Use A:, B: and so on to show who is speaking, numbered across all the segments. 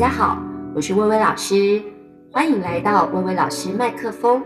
A: 大家好，我是薇薇老师，欢迎来到薇薇老师麦克风。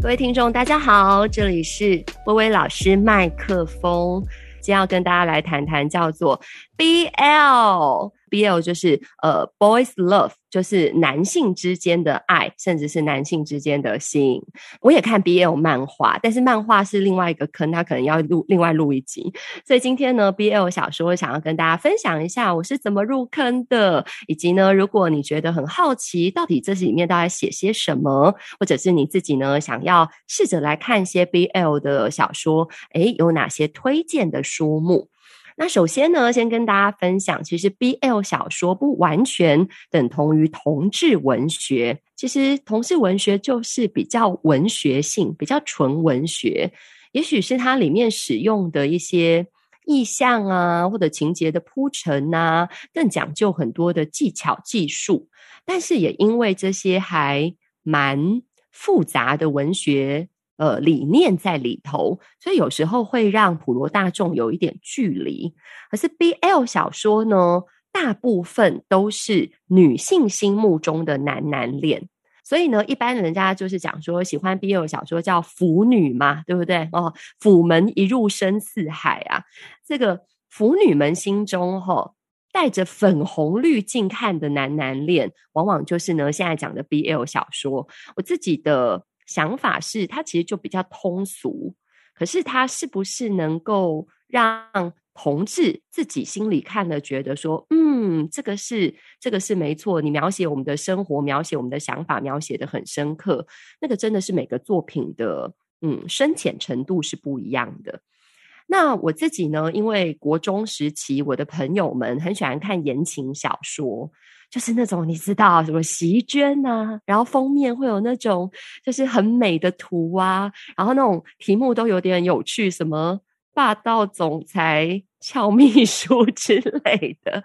A: 各位听众，大家好，这里是薇薇老师麦克风，今天要跟大家来谈谈叫做 BL。BL 就是呃，boys love，就是男性之间的爱，甚至是男性之间的心。我也看 BL 漫画，但是漫画是另外一个坑，它可能要录另外录一集。所以今天呢，BL 小说想要跟大家分享一下我是怎么入坑的，以及呢，如果你觉得很好奇，到底这里面到底写些什么，或者是你自己呢想要试着来看一些 BL 的小说，诶，有哪些推荐的书目？那首先呢，先跟大家分享，其实 BL 小说不完全等同于同志文学。其实同志文学就是比较文学性、比较纯文学，也许是它里面使用的一些意象啊，或者情节的铺陈啊，更讲究很多的技巧技术。但是也因为这些还蛮复杂的文学。呃，理念在里头，所以有时候会让普罗大众有一点距离。可是 BL 小说呢，大部分都是女性心目中的男男恋，所以呢，一般人家就是讲说喜欢 BL 小说叫腐女嘛，对不对？哦，腐门一入深似海啊，这个腐女们心中哈、哦，带着粉红滤镜看的男男恋，往往就是呢现在讲的 BL 小说。我自己的。想法是，它其实就比较通俗，可是它是不是能够让同志自己心里看了觉得说，嗯，这个是这个是没错，你描写我们的生活，描写我们的想法，描写得很深刻，那个真的是每个作品的嗯深浅程度是不一样的。那我自己呢，因为国中时期，我的朋友们很喜欢看言情小说。就是那种你知道什么席绢啊，然后封面会有那种就是很美的图啊，然后那种题目都有点有趣，什么霸道总裁俏秘书 之类的。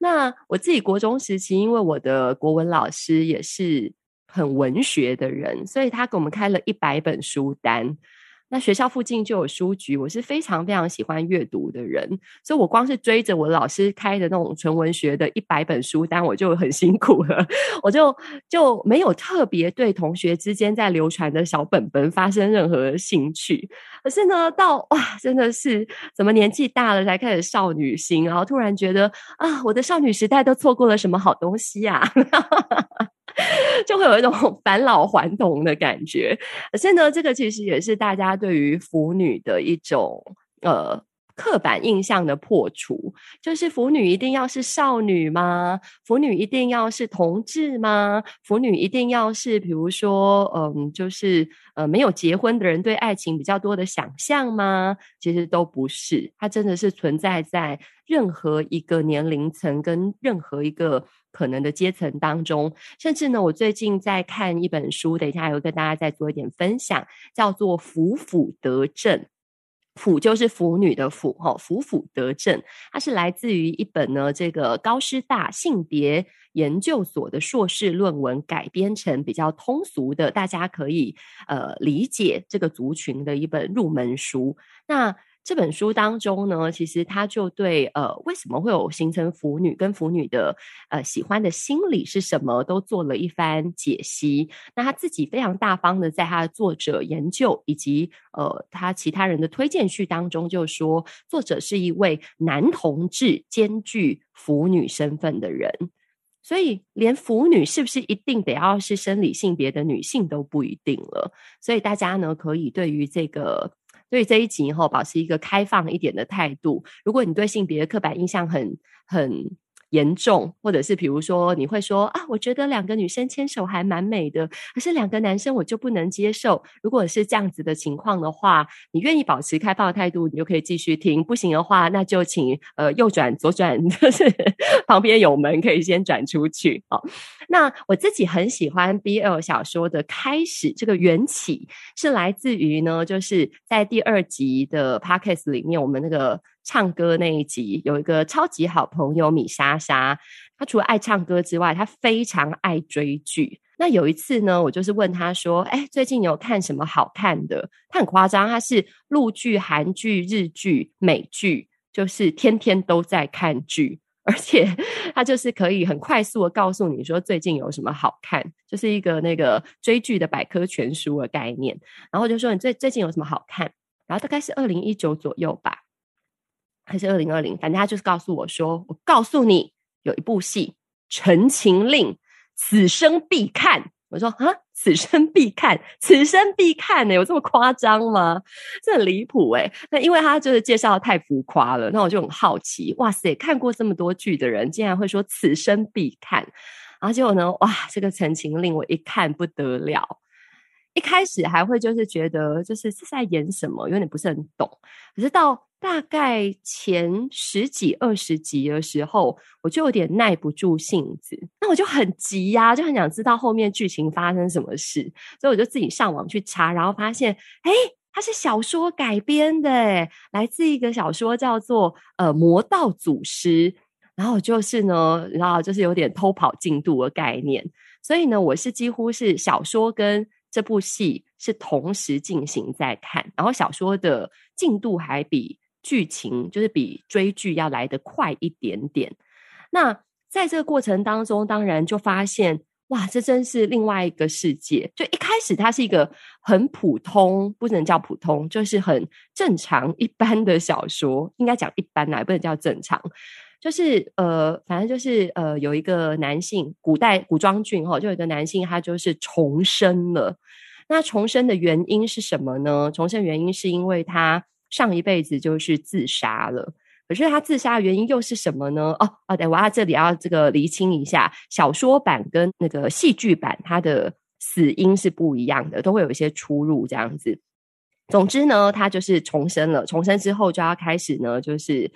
A: 那我自己国中时期，因为我的国文老师也是很文学的人，所以他给我们开了一百本书单。那学校附近就有书局，我是非常非常喜欢阅读的人，所以我光是追着我老师开的那种纯文学的一百本书单，我就很辛苦了，我就就没有特别对同学之间在流传的小本本发生任何兴趣。可是呢，到哇，真的是怎么年纪大了才开始少女心，然后突然觉得啊，我的少女时代都错过了什么好东西呀、啊？就会有一种 返老还童的感觉，可是呢，这个其实也是大家对于腐女的一种呃刻板印象的破除。就是腐女一定要是少女吗？腐女一定要是同志吗？腐女一定要是比如说，嗯，就是呃没有结婚的人对爱情比较多的想象吗？其实都不是，它真的是存在在任何一个年龄层跟任何一个。可能的阶层当中，甚至呢，我最近在看一本书，等一下还会跟大家再做一点分享，叫做《腐腐得正》，腐就是腐女的腐，哈，腐腐得正，它是来自于一本呢这个高师大性别研究所的硕士论文改编成比较通俗的，大家可以呃理解这个族群的一本入门书。那这本书当中呢，其实他就对呃，为什么会有形成腐女跟腐女的呃喜欢的心理是什么，都做了一番解析。那他自己非常大方的在他的作者研究以及呃他其他人的推荐序当中，就说作者是一位男同志兼具腐女身份的人，所以连腐女是不是一定得要是生理性别的女性都不一定了。所以大家呢，可以对于这个。所以这一集以后保持一个开放一点的态度。如果你对性别刻板印象很很严重，或者是比如说你会说啊，我觉得两个女生牵手还蛮美的，可是两个男生我就不能接受。如果是这样子的情况的话，你愿意保持开放的态度，你就可以继续听；不行的话，那就请呃右转左转，就是旁边有门可以先转出去。好，那我自己很喜欢 BL 小说的开始，这个缘起是来自于呢，就是在第二集的 Podcast 里面，我们那个。唱歌那一集有一个超级好朋友米莎莎，她除了爱唱歌之外，她非常爱追剧。那有一次呢，我就是问他说：“哎，最近有看什么好看的？”他很夸张，他是陆剧、韩剧、日剧、美剧，就是天天都在看剧，而且他就是可以很快速的告诉你说最近有什么好看，就是一个那个追剧的百科全书的概念。然后就说你最最近有什么好看？然后大概是二零一九左右吧，还是二零二零？反正他就是告诉我说：“我告诉你，有一部戏《陈情令》。”此生必看，我说啊，此生必看，此生必看呢、有这么夸张吗？这很离谱哎。那因为他就是介绍的太浮夸了，那我就很好奇，哇塞，看过这么多剧的人，竟然会说此生必看，然后结果呢，哇，这个《陈情令》我一看不得了。一开始还会就是觉得就是是在演什么，有点不是很懂。可是到大概前十几二十集的时候，我就有点耐不住性子，那我就很急呀、就很想知道后面剧情发生什么事，所以我就自己上网去查，然后发现，哎，它是小说改编的，诶来自一个小说叫做呃《魔道祖师》，然后就是呢，然后就是有点偷跑进度的概念，所以呢，我是几乎是小说跟。这部戏是同时进行在看，然后小说的进度还比剧情，就是比追剧要来得快一点点。那在这个过程当中，当然就发现，哇，这真是另外一个世界。就一开始它是一个很普通，不能叫普通，就是很正常一般的小说，应该讲一般来，不能叫正常。就是呃，反正就是呃，有一个男性，古代古装剧哈，就有一个男性，他就是重生了。那重生的原因是什么呢？重生原因是因为他上一辈子就是自杀了。可是他自杀的原因又是什么呢？哦哦，对，我要这里要这个厘清一下，小说版跟那个戏剧版，它的死因是不一样的，都会有一些出入这样子。总之呢，他就是重生了。重生之后就要开始呢，就是。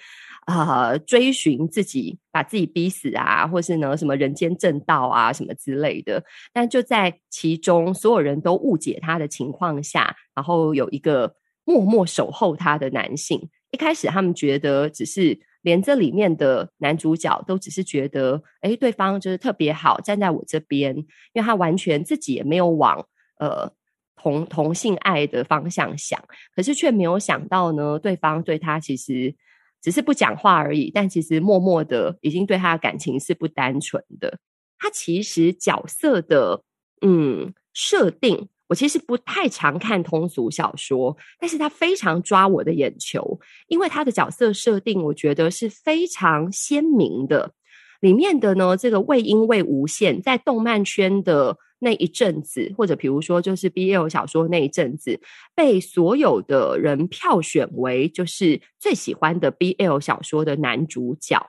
A: 啊、追寻自己，把自己逼死啊，或是呢什么人间正道啊，什么之类的。但就在其中，所有人都误解他的情况下，然后有一个默默守候他的男性。一开始他们觉得，只是连这里面的男主角都只是觉得，诶，对方就是特别好，站在我这边，因为他完全自己也没有往呃同同性爱的方向想，可是却没有想到呢，对方对他其实。只是不讲话而已，但其实默默的已经对他的感情是不单纯的。他其实角色的嗯设定，我其实不太常看通俗小说，但是他非常抓我的眼球，因为他的角色设定，我觉得是非常鲜明的。里面的呢，这个魏英魏无羡在动漫圈的。那一阵子，或者比如说，就是 BL 小说那一阵子，被所有的人票选为就是最喜欢的 BL 小说的男主角。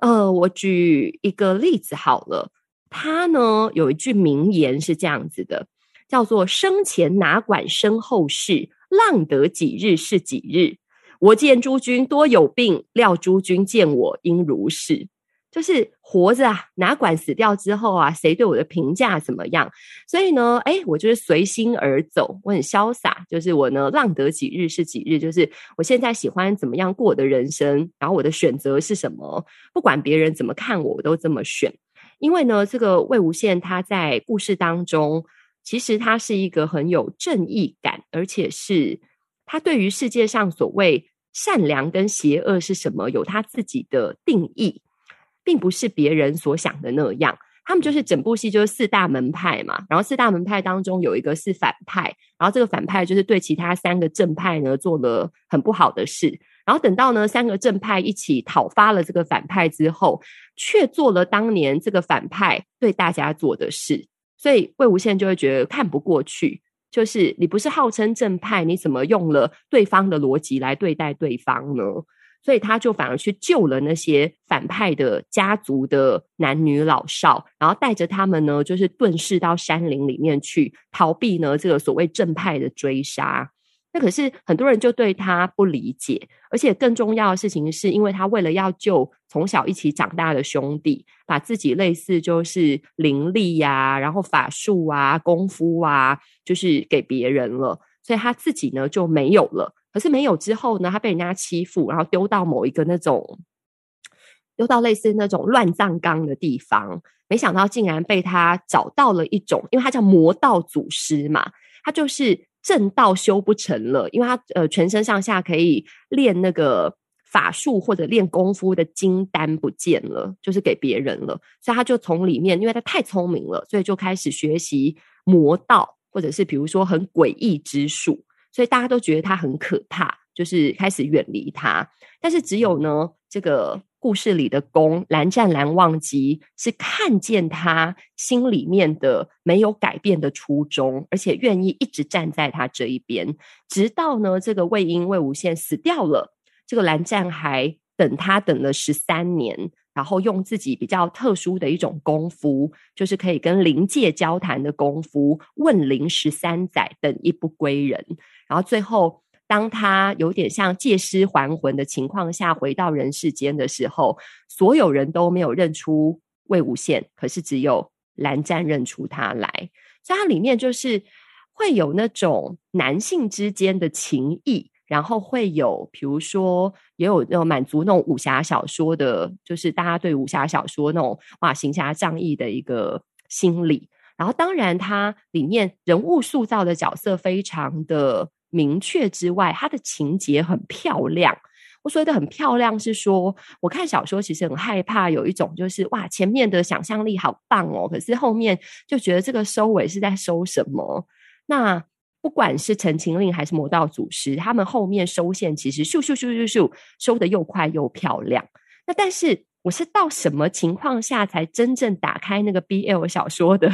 A: 呃，我举一个例子好了，他呢有一句名言是这样子的，叫做“生前哪管身后事，浪得几日是几日。我见诸君多有病，料诸君见我应如是。”就是活着啊，哪管死掉之后啊，谁对我的评价怎么样？所以呢，诶，我就是随心而走，我很潇洒。就是我呢，浪得几日是几日。就是我现在喜欢怎么样过我的人生，然后我的选择是什么，不管别人怎么看我，我都这么选。因为呢，这个魏无羡他在故事当中，其实他是一个很有正义感，而且是他对于世界上所谓善良跟邪恶是什么，有他自己的定义。并不是别人所想的那样，他们就是整部戏就是四大门派嘛，然后四大门派当中有一个是反派，然后这个反派就是对其他三个正派呢做了很不好的事，然后等到呢三个正派一起讨伐了这个反派之后，却做了当年这个反派对大家做的事，所以魏无羡就会觉得看不过去，就是你不是号称正派，你怎么用了对方的逻辑来对待对方呢？所以他就反而去救了那些反派的家族的男女老少，然后带着他们呢，就是遁世到山林里面去逃避呢这个所谓正派的追杀。那可是很多人就对他不理解，而且更重要的事情是，因为他为了要救从小一起长大的兄弟，把自己类似就是灵力呀、然后法术啊、功夫啊，就是给别人了，所以他自己呢就没有了。可是没有之后呢，他被人家欺负，然后丢到某一个那种丢到类似那种乱葬岗的地方，没想到竟然被他找到了一种，因为他叫魔道祖师嘛，他就是正道修不成了，因为他呃全身上下可以练那个法术或者练功夫的金丹不见了，就是给别人了，所以他就从里面，因为他太聪明了，所以就开始学习魔道，或者是比如说很诡异之术，所以大家都觉得他很可怕。就是开始远离他，但是只有呢，这个故事里的宫蓝湛蓝忘机是看见他心里面的没有改变的初衷，而且愿意一直站在他这一边，直到呢这个魏婴魏无羡死掉了，这个蓝湛还等他等了十三年，然后用自己比较特殊的一种功夫，就是可以跟灵界交谈的功夫，问灵十三载，等一不归人，然后最后。当他有点像借尸还魂的情况下回到人世间的时候，所有人都没有认出魏无羡，可是只有蓝湛认出他来。所以它里面就是会有那种男性之间的情谊，然后会有，比如说也有那种满足那种武侠小说的，就是大家对武侠小说那种哇行侠仗义的一个心理。然后当然它里面人物塑造的角色非常的。明确之外，它的情节很漂亮。我所谓的很漂亮，是说我看小说其实很害怕有一种就是哇，前面的想象力好棒哦，可是后面就觉得这个收尾是在收什么？那不管是《陈情令》还是《魔道祖师》，他们后面收线其实咻咻咻咻咻收得又快又漂亮。那但是我是到什么情况下才真正打开那个 BL 小说的？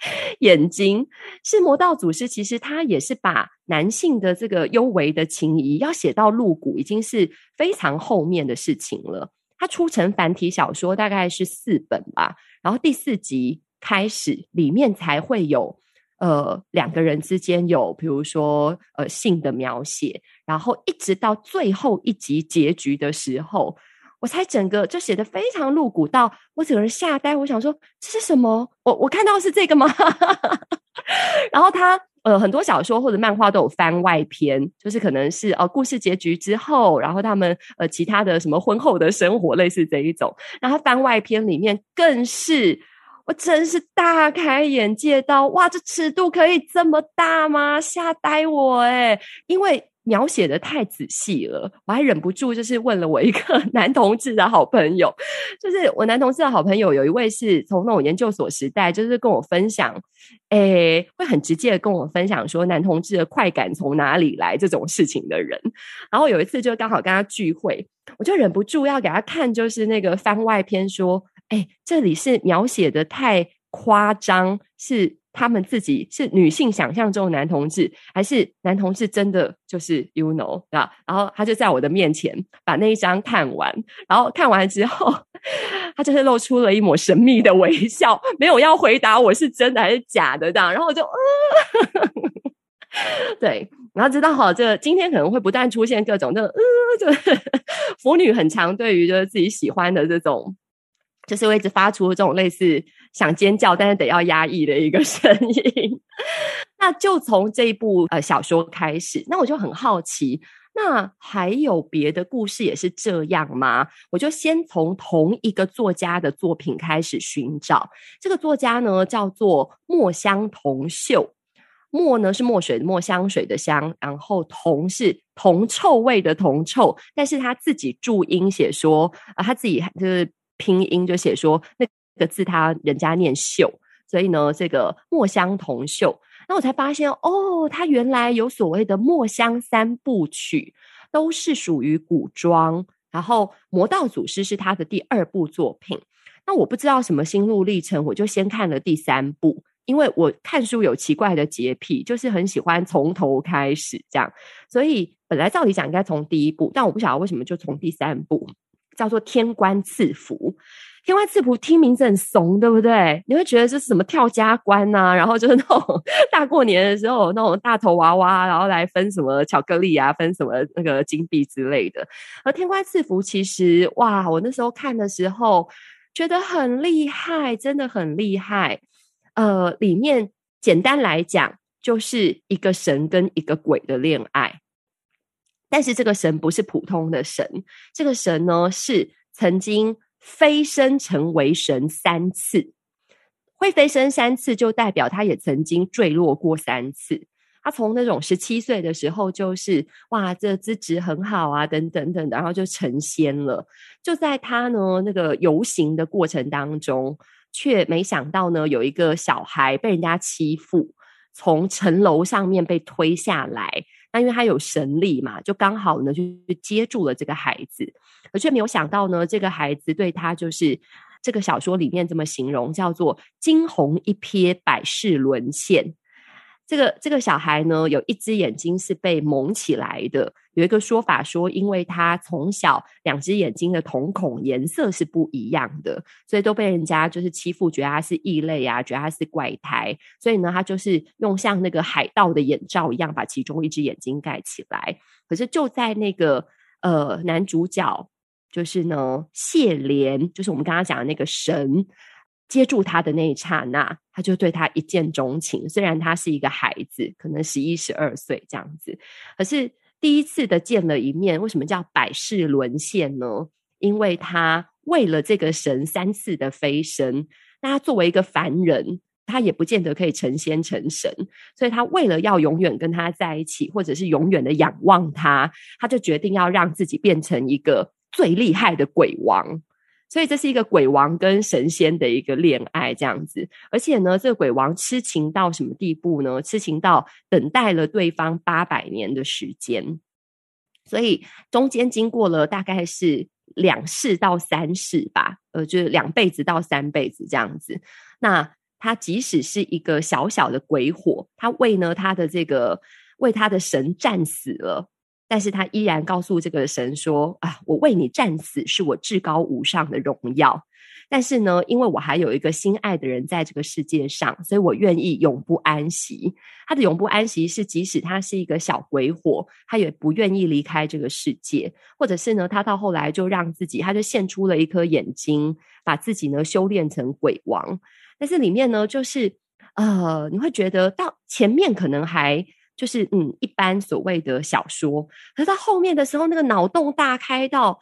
A: 眼睛是魔道祖师，其实他也是把男性的这个幽微的情谊要写到露骨，已经是非常后面的事情了。他出成繁体小说大概是四本吧，然后第四集开始里面才会有呃两个人之间有比如说呃性的描写，然后一直到最后一集结局的时候。我才整个就写得非常露骨，到我整个人吓呆。我想说这是什么？我我看到是这个吗？然后他呃很多小说或者漫画都有番外篇，就是可能是呃故事结局之后，然后他们呃其他的什么婚后的生活类似这一种。然后番外篇里面更是我真是大开眼界到哇，这尺度可以这么大吗？吓呆我诶，因为。描写的太仔细了，我还忍不住就是问了我一个男同志的好朋友，就是我男同志的好朋友有一位是从那种研究所时代，就是跟我分享，诶，会很直接的跟我分享说男同志的快感从哪里来这种事情的人。然后有一次就刚好跟他聚会，我就忍不住要给他看，就是那个番外篇，说，诶，这里是描写的太夸张，是。他们自己是女性想象中的男同志，还是男同志真的就是 you know 啊？然后他就在我的面前把那一章看完，然后看完之后，他就是露出了一抹神秘的微笑，没有要回答我是真的还是假的这样。然后我就，呃、对，然后知道哈，这今天可能会不断出现各种这，呃，就是 腐女很常对于就是自己喜欢的这种。就是会一直发出这种类似想尖叫，但是得要压抑的一个 声音。那就从这一部呃小说开始，那我就很好奇，那还有别的故事也是这样吗？我就先从同一个作家的作品开始寻找。这个作家呢叫做墨香铜臭，墨呢是墨水墨，香水的香，然后铜是铜臭味的铜臭，但是他自己注音写说啊，他自己就是。拼音就写说那个字，他人家念秀，所以呢，这个墨香铜秀，那我才发现哦，他原来有所谓的墨香三部曲，都是属于古装。然后《魔道祖师》是他的第二部作品。那我不知道什么心路历程，我就先看了第三部，因为我看书有奇怪的洁癖，就是很喜欢从头开始这样。所以本来照理讲应该从第一部，但我不晓得为什么就从第三部。叫做天官赐福，天官赐福听名字很怂，对不对？你会觉得这是什么跳家官呐、啊？然后就是那种大过年的时候，那种大头娃娃，然后来分什么巧克力啊，分什么那个金币之类的。而天官赐福其实哇，我那时候看的时候觉得很厉害，真的很厉害。呃，里面简单来讲，就是一个神跟一个鬼的恋爱。但是这个神不是普通的神，这个神呢是曾经飞升成为神三次。会飞升三次，就代表他也曾经坠落过三次。他从那种十七岁的时候，就是哇，这资质很好啊，等等等，然后就成仙了。就在他呢那个游行的过程当中，却没想到呢，有一个小孩被人家欺负，从城楼上面被推下来。那因为他有神力嘛，就刚好呢就接住了这个孩子，而却没有想到呢，这个孩子对他就是。这个小说里面这么形容，叫做“惊鸿一瞥，百世沦陷”。这个这个小孩呢，有一只眼睛是被蒙起来的。有一个说法说，因为他从小两只眼睛的瞳孔颜色是不一样的，所以都被人家就是欺负，觉得他是异类啊，觉得他是怪胎。所以呢，他就是用像那个海盗的眼罩一样，把其中一只眼睛盖起来。可是就在那个呃男主角。就是呢，谢怜，就是我们刚刚讲的那个神接住他的那一刹那，他就对他一见钟情。虽然他是一个孩子，可能十一、十二岁这样子，可是第一次的见了一面，为什么叫百世沦陷呢？因为他为了这个神三次的飞升，那他作为一个凡人，他也不见得可以成仙成神，所以他为了要永远跟他在一起，或者是永远的仰望他，他就决定要让自己变成一个。最厉害的鬼王，所以这是一个鬼王跟神仙的一个恋爱这样子，而且呢，这个鬼王痴情到什么地步呢？痴情到等待了对方八百年的时间，所以中间经过了大概是两世到三世吧，呃，就是两辈子到三辈子这样子。那他即使是一个小小的鬼火，他为呢他的这个为他的神战死了。但是他依然告诉这个神说：“啊，我为你战死是我至高无上的荣耀。但是呢，因为我还有一个心爱的人在这个世界上，所以我愿意永不安息。他的永不安息是，即使他是一个小鬼火，他也不愿意离开这个世界。或者是呢，他到后来就让自己，他就献出了一颗眼睛，把自己呢修炼成鬼王。但是里面呢，就是呃，你会觉得到前面可能还。”就是嗯，一般所谓的小说，可是到后面的时候，那个脑洞大开到，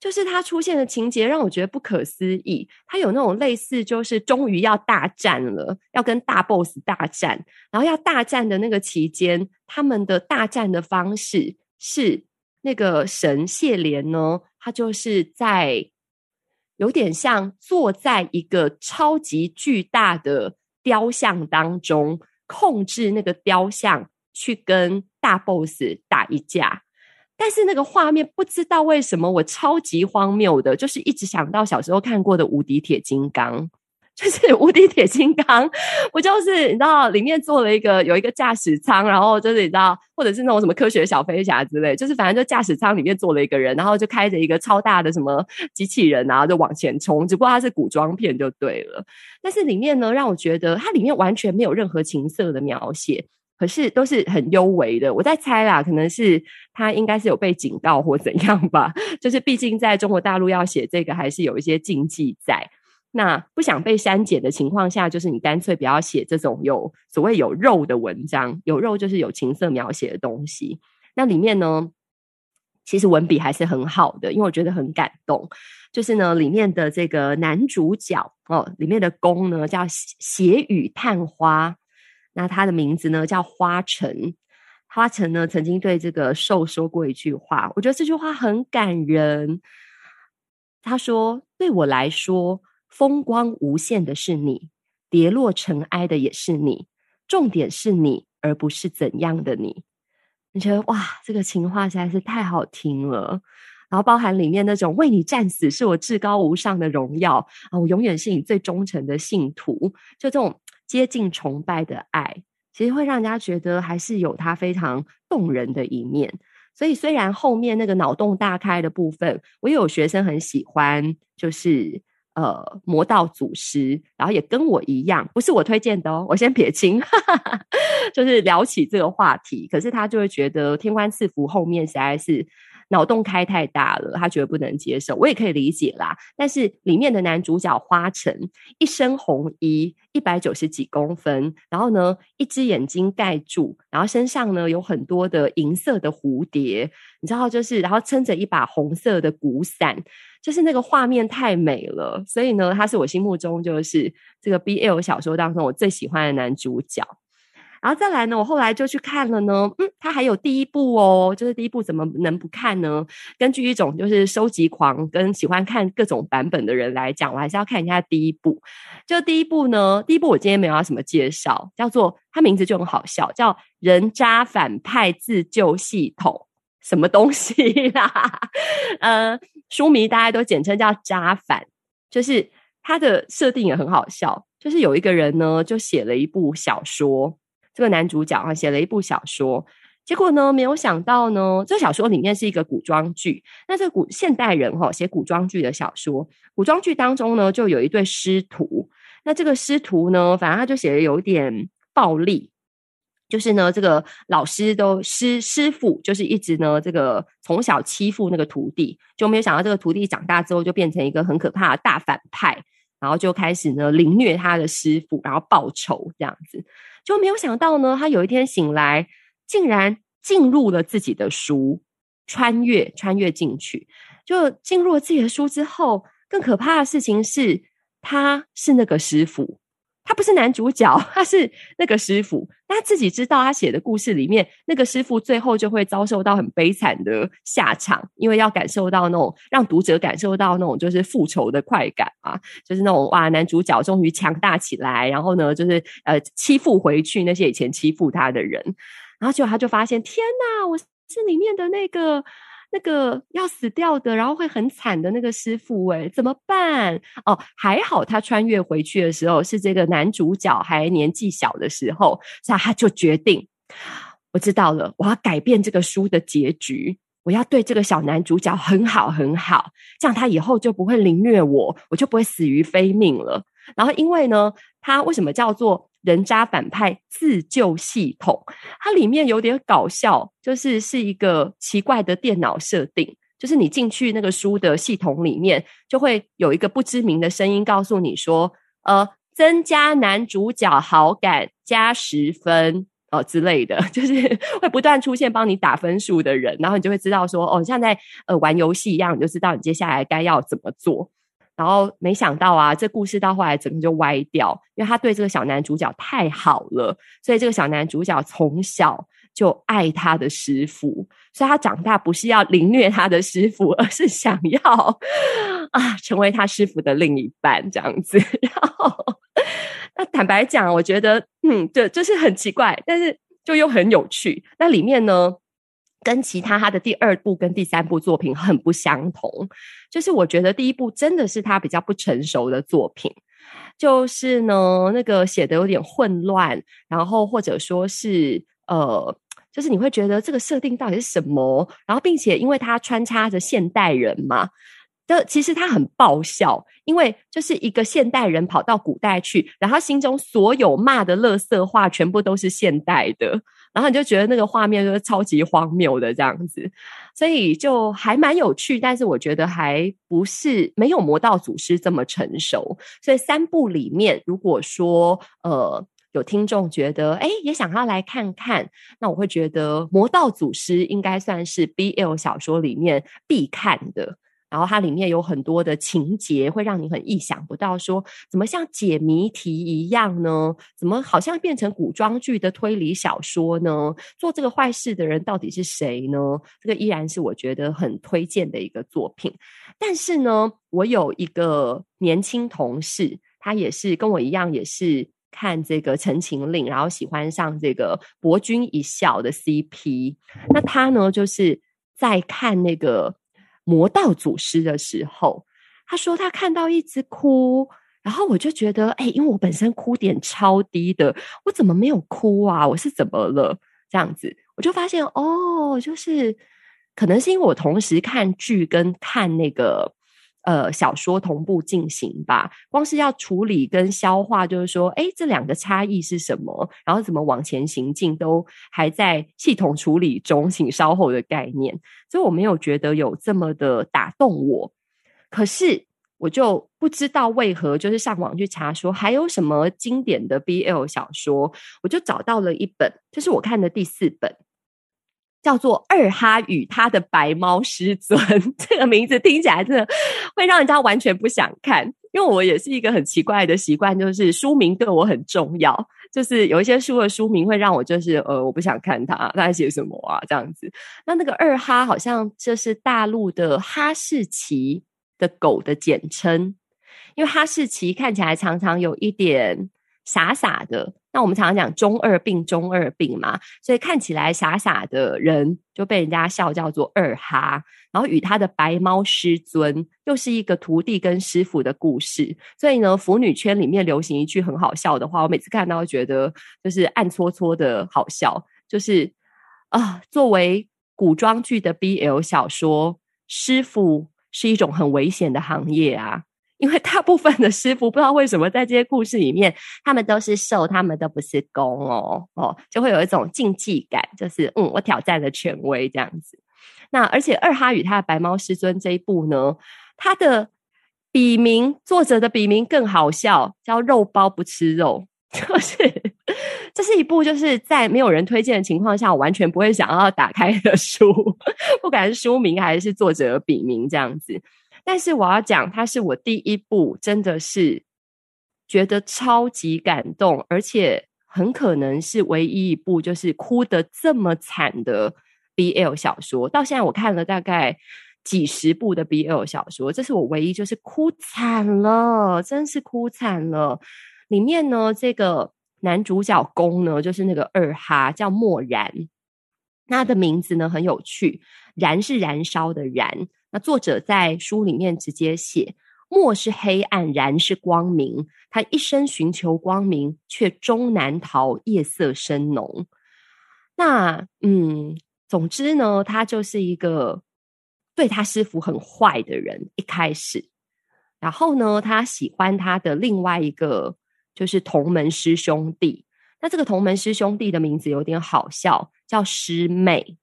A: 就是他出现的情节让我觉得不可思议。他有那种类似，就是终于要大战了，要跟大 boss 大战，然后要大战的那个期间，他们的大战的方式是那个神谢怜呢，他就是在有点像坐在一个超级巨大的雕像当中，控制那个雕像。去跟大 boss 打一架，但是那个画面不知道为什么我超级荒谬的，就是一直想到小时候看过的《无敌铁金刚》，就是《无敌铁金刚》，不就是你知道里面坐了一个有一个驾驶舱，然后就是你知道，或者是那种什么科学小飞侠之类，就是反正就驾驶舱里面坐了一个人，然后就开着一个超大的什么机器人，然后就往前冲，只不过它是古装片就对了。但是里面呢，让我觉得它里面完全没有任何情色的描写。可是都是很幽微的，我在猜啦，可能是他应该是有被警告或怎样吧。就是毕竟在中国大陆要写这个，还是有一些禁忌在。那不想被删减的情况下，就是你干脆不要写这种有所谓有肉的文章，有肉就是有情色描写的东西。那里面呢，其实文笔还是很好的，因为我觉得很感动。就是呢，里面的这个男主角哦，里面的宫呢叫血雨探花。那他的名字呢叫花城，花城呢曾经对这个受说过一句话，我觉得这句话很感人。他说：“对我来说，风光无限的是你，跌落尘埃的也是你，重点是你，而不是怎样的你。”你觉得哇，这个情话实在是太好听了。然后包含里面那种为你战死是我至高无上的荣耀啊，我永远是你最忠诚的信徒，就这种。接近崇拜的爱，其实会让人家觉得还是有它非常动人的一面。所以虽然后面那个脑洞大开的部分，我也有学生很喜欢，就是呃魔道祖师，然后也跟我一样，不是我推荐的哦，我先撇清，就是聊起这个话题，可是他就会觉得天官赐福后面实在是脑洞开太大了，他觉得不能接受，我也可以理解啦。但是里面的男主角花城一身红衣，一百九十几公分，然后呢，一只眼睛盖住，然后身上呢有很多的银色的蝴蝶，你知道，就是然后撑着一把红色的鼓伞，就是那个画面太美了，所以呢，他是我心目中就是这个 BL 小说当中我最喜欢的男主角。然后再来呢，我后来就去看了呢，嗯，它还有第一部哦，就是第一部怎么能不看呢？根据一种就是收集狂跟喜欢看各种版本的人来讲，我还是要看一下第一部。就第一部呢，第一部我今天没有要什么介绍，叫做它名字就很好笑，叫《人渣反派自救系统》，什么东西啦？呃，书迷大家都简称叫渣反，就是它的设定也很好笑，就是有一个人呢，就写了一部小说。这个男主角啊，写了一部小说，结果呢，没有想到呢，这小说里面是一个古装剧。那这古现代人哈、哦，写古装剧的小说，古装剧当中呢，就有一对师徒。那这个师徒呢，反正他就写的有点暴力，就是呢，这个老师都师师傅就是一直呢，这个从小欺负那个徒弟，就没有想到这个徒弟长大之后就变成一个很可怕的大反派，然后就开始呢凌虐他的师傅，然后报仇这样子。就没有想到呢，他有一天醒来，竟然进入了自己的书，穿越穿越进去，就进入了自己的书之后，更可怕的事情是，他是那个师傅。他不是男主角，他是那个师傅。他自己知道，他写的故事里面，那个师傅最后就会遭受到很悲惨的下场，因为要感受到那种让读者感受到那种就是复仇的快感啊，就是那种哇，男主角终于强大起来，然后呢，就是呃欺负回去那些以前欺负他的人，然后结果他就发现，天哪，我是里面的那个。那个要死掉的，然后会很惨的那个师傅，诶，怎么办？哦，还好他穿越回去的时候是这个男主角还年纪小的时候，所以他就决定，我知道了，我要改变这个书的结局，我要对这个小男主角很好很好，这样他以后就不会凌虐我，我就不会死于非命了。然后因为呢，它为什么叫做？人渣反派自救系统，它里面有点搞笑，就是是一个奇怪的电脑设定，就是你进去那个书的系统里面，就会有一个不知名的声音告诉你说，呃，增加男主角好感加十分，哦之类的，就是会不断出现帮你打分数的人，然后你就会知道说，哦，像在呃玩游戏一样，你就知道你接下来该要怎么做。然后没想到啊，这故事到后来整个就歪掉，因为他对这个小男主角太好了，所以这个小男主角从小就爱他的师傅，所以他长大不是要凌虐他的师傅，而是想要啊成为他师傅的另一半这样子。然后，那坦白讲，我觉得嗯，对就是很奇怪，但是就又很有趣。那里面呢，跟其他他的第二部跟第三部作品很不相同，就是我觉得第一部真的是他比较不成熟的作品，就是呢那个写的有点混乱，然后或者说是呃，就是你会觉得这个设定到底是什么，然后并且因为他穿插着现代人嘛。就其实他很爆笑，因为就是一个现代人跑到古代去，然后心中所有骂的乐色话全部都是现代的，然后你就觉得那个画面就是超级荒谬的这样子，所以就还蛮有趣，但是我觉得还不是没有魔道祖师这么成熟，所以三部里面如果说呃有听众觉得诶也想要来看看，那我会觉得魔道祖师应该算是 BL 小说里面必看的。然后它里面有很多的情节，会让你很意想不到，说怎么像解谜题一样呢？怎么好像变成古装剧的推理小说呢？做这个坏事的人到底是谁呢？这个依然是我觉得很推荐的一个作品。但是呢，我有一个年轻同事，他也是跟我一样，也是看这个《陈情令》，然后喜欢上这个博君一笑的 CP。那他呢，就是在看那个。魔道祖师的时候，他说他看到一直哭，然后我就觉得，哎，因为我本身哭点超低的，我怎么没有哭啊？我是怎么了？这样子，我就发现哦，就是可能是因为我同时看剧跟看那个呃小说同步进行吧。光是要处理跟消化，就是说，哎，这两个差异是什么？然后怎么往前行进，都还在系统处理中，请稍后的概念。所以我没有觉得有这么的打动我。可是。我就不知道为何，就是上网去查说还有什么经典的 BL 小说，我就找到了一本，这是我看的第四本，叫做《二哈与他的白猫师尊》。这个名字听起来真的会让人家完全不想看，因为我也是一个很奇怪的习惯，就是书名对我很重要，就是有一些书的书名会让我就是呃我不想看它，它在写什么啊这样子。那那个二哈好像就是大陆的哈士奇。的狗的简称，因为哈士奇看起来常常有一点傻傻的，那我们常常讲中二病，中二病嘛，所以看起来傻傻的人就被人家笑叫做二哈。然后与他的白猫师尊又是一个徒弟跟师傅的故事，所以呢，腐女圈里面流行一句很好笑的话，我每次看到觉得就是暗搓搓的好笑，就是啊，作为古装剧的 BL 小说，师傅。是一种很危险的行业啊，因为大部分的师傅不知道为什么在这些故事里面，他们都是受，他们都不是攻哦哦，就会有一种竞技感，就是嗯，我挑战了权威这样子。那而且二哈与他的白猫师尊这一部呢，他的笔名作者的笔名更好笑，叫肉包不吃肉，就是。这是一部就是在没有人推荐的情况下，我完全不会想要打开的书，不管是书名还是作者的笔名这样子。但是我要讲，它是我第一部，真的是觉得超级感动，而且很可能是唯一一部就是哭得这么惨的 BL 小说。到现在我看了大概几十部的 BL 小说，这是我唯一就是哭惨了，真是哭惨了。里面呢，这个。男主角公呢，就是那个二哈，叫墨然。他的名字呢很有趣，燃是燃烧的燃。那作者在书里面直接写，墨是黑暗，然是光明。他一生寻求光明，却终难逃夜色深浓。那嗯，总之呢，他就是一个对他师傅很坏的人。一开始，然后呢，他喜欢他的另外一个。就是同门师兄弟，那这个同门师兄弟的名字有点好笑，叫师妹，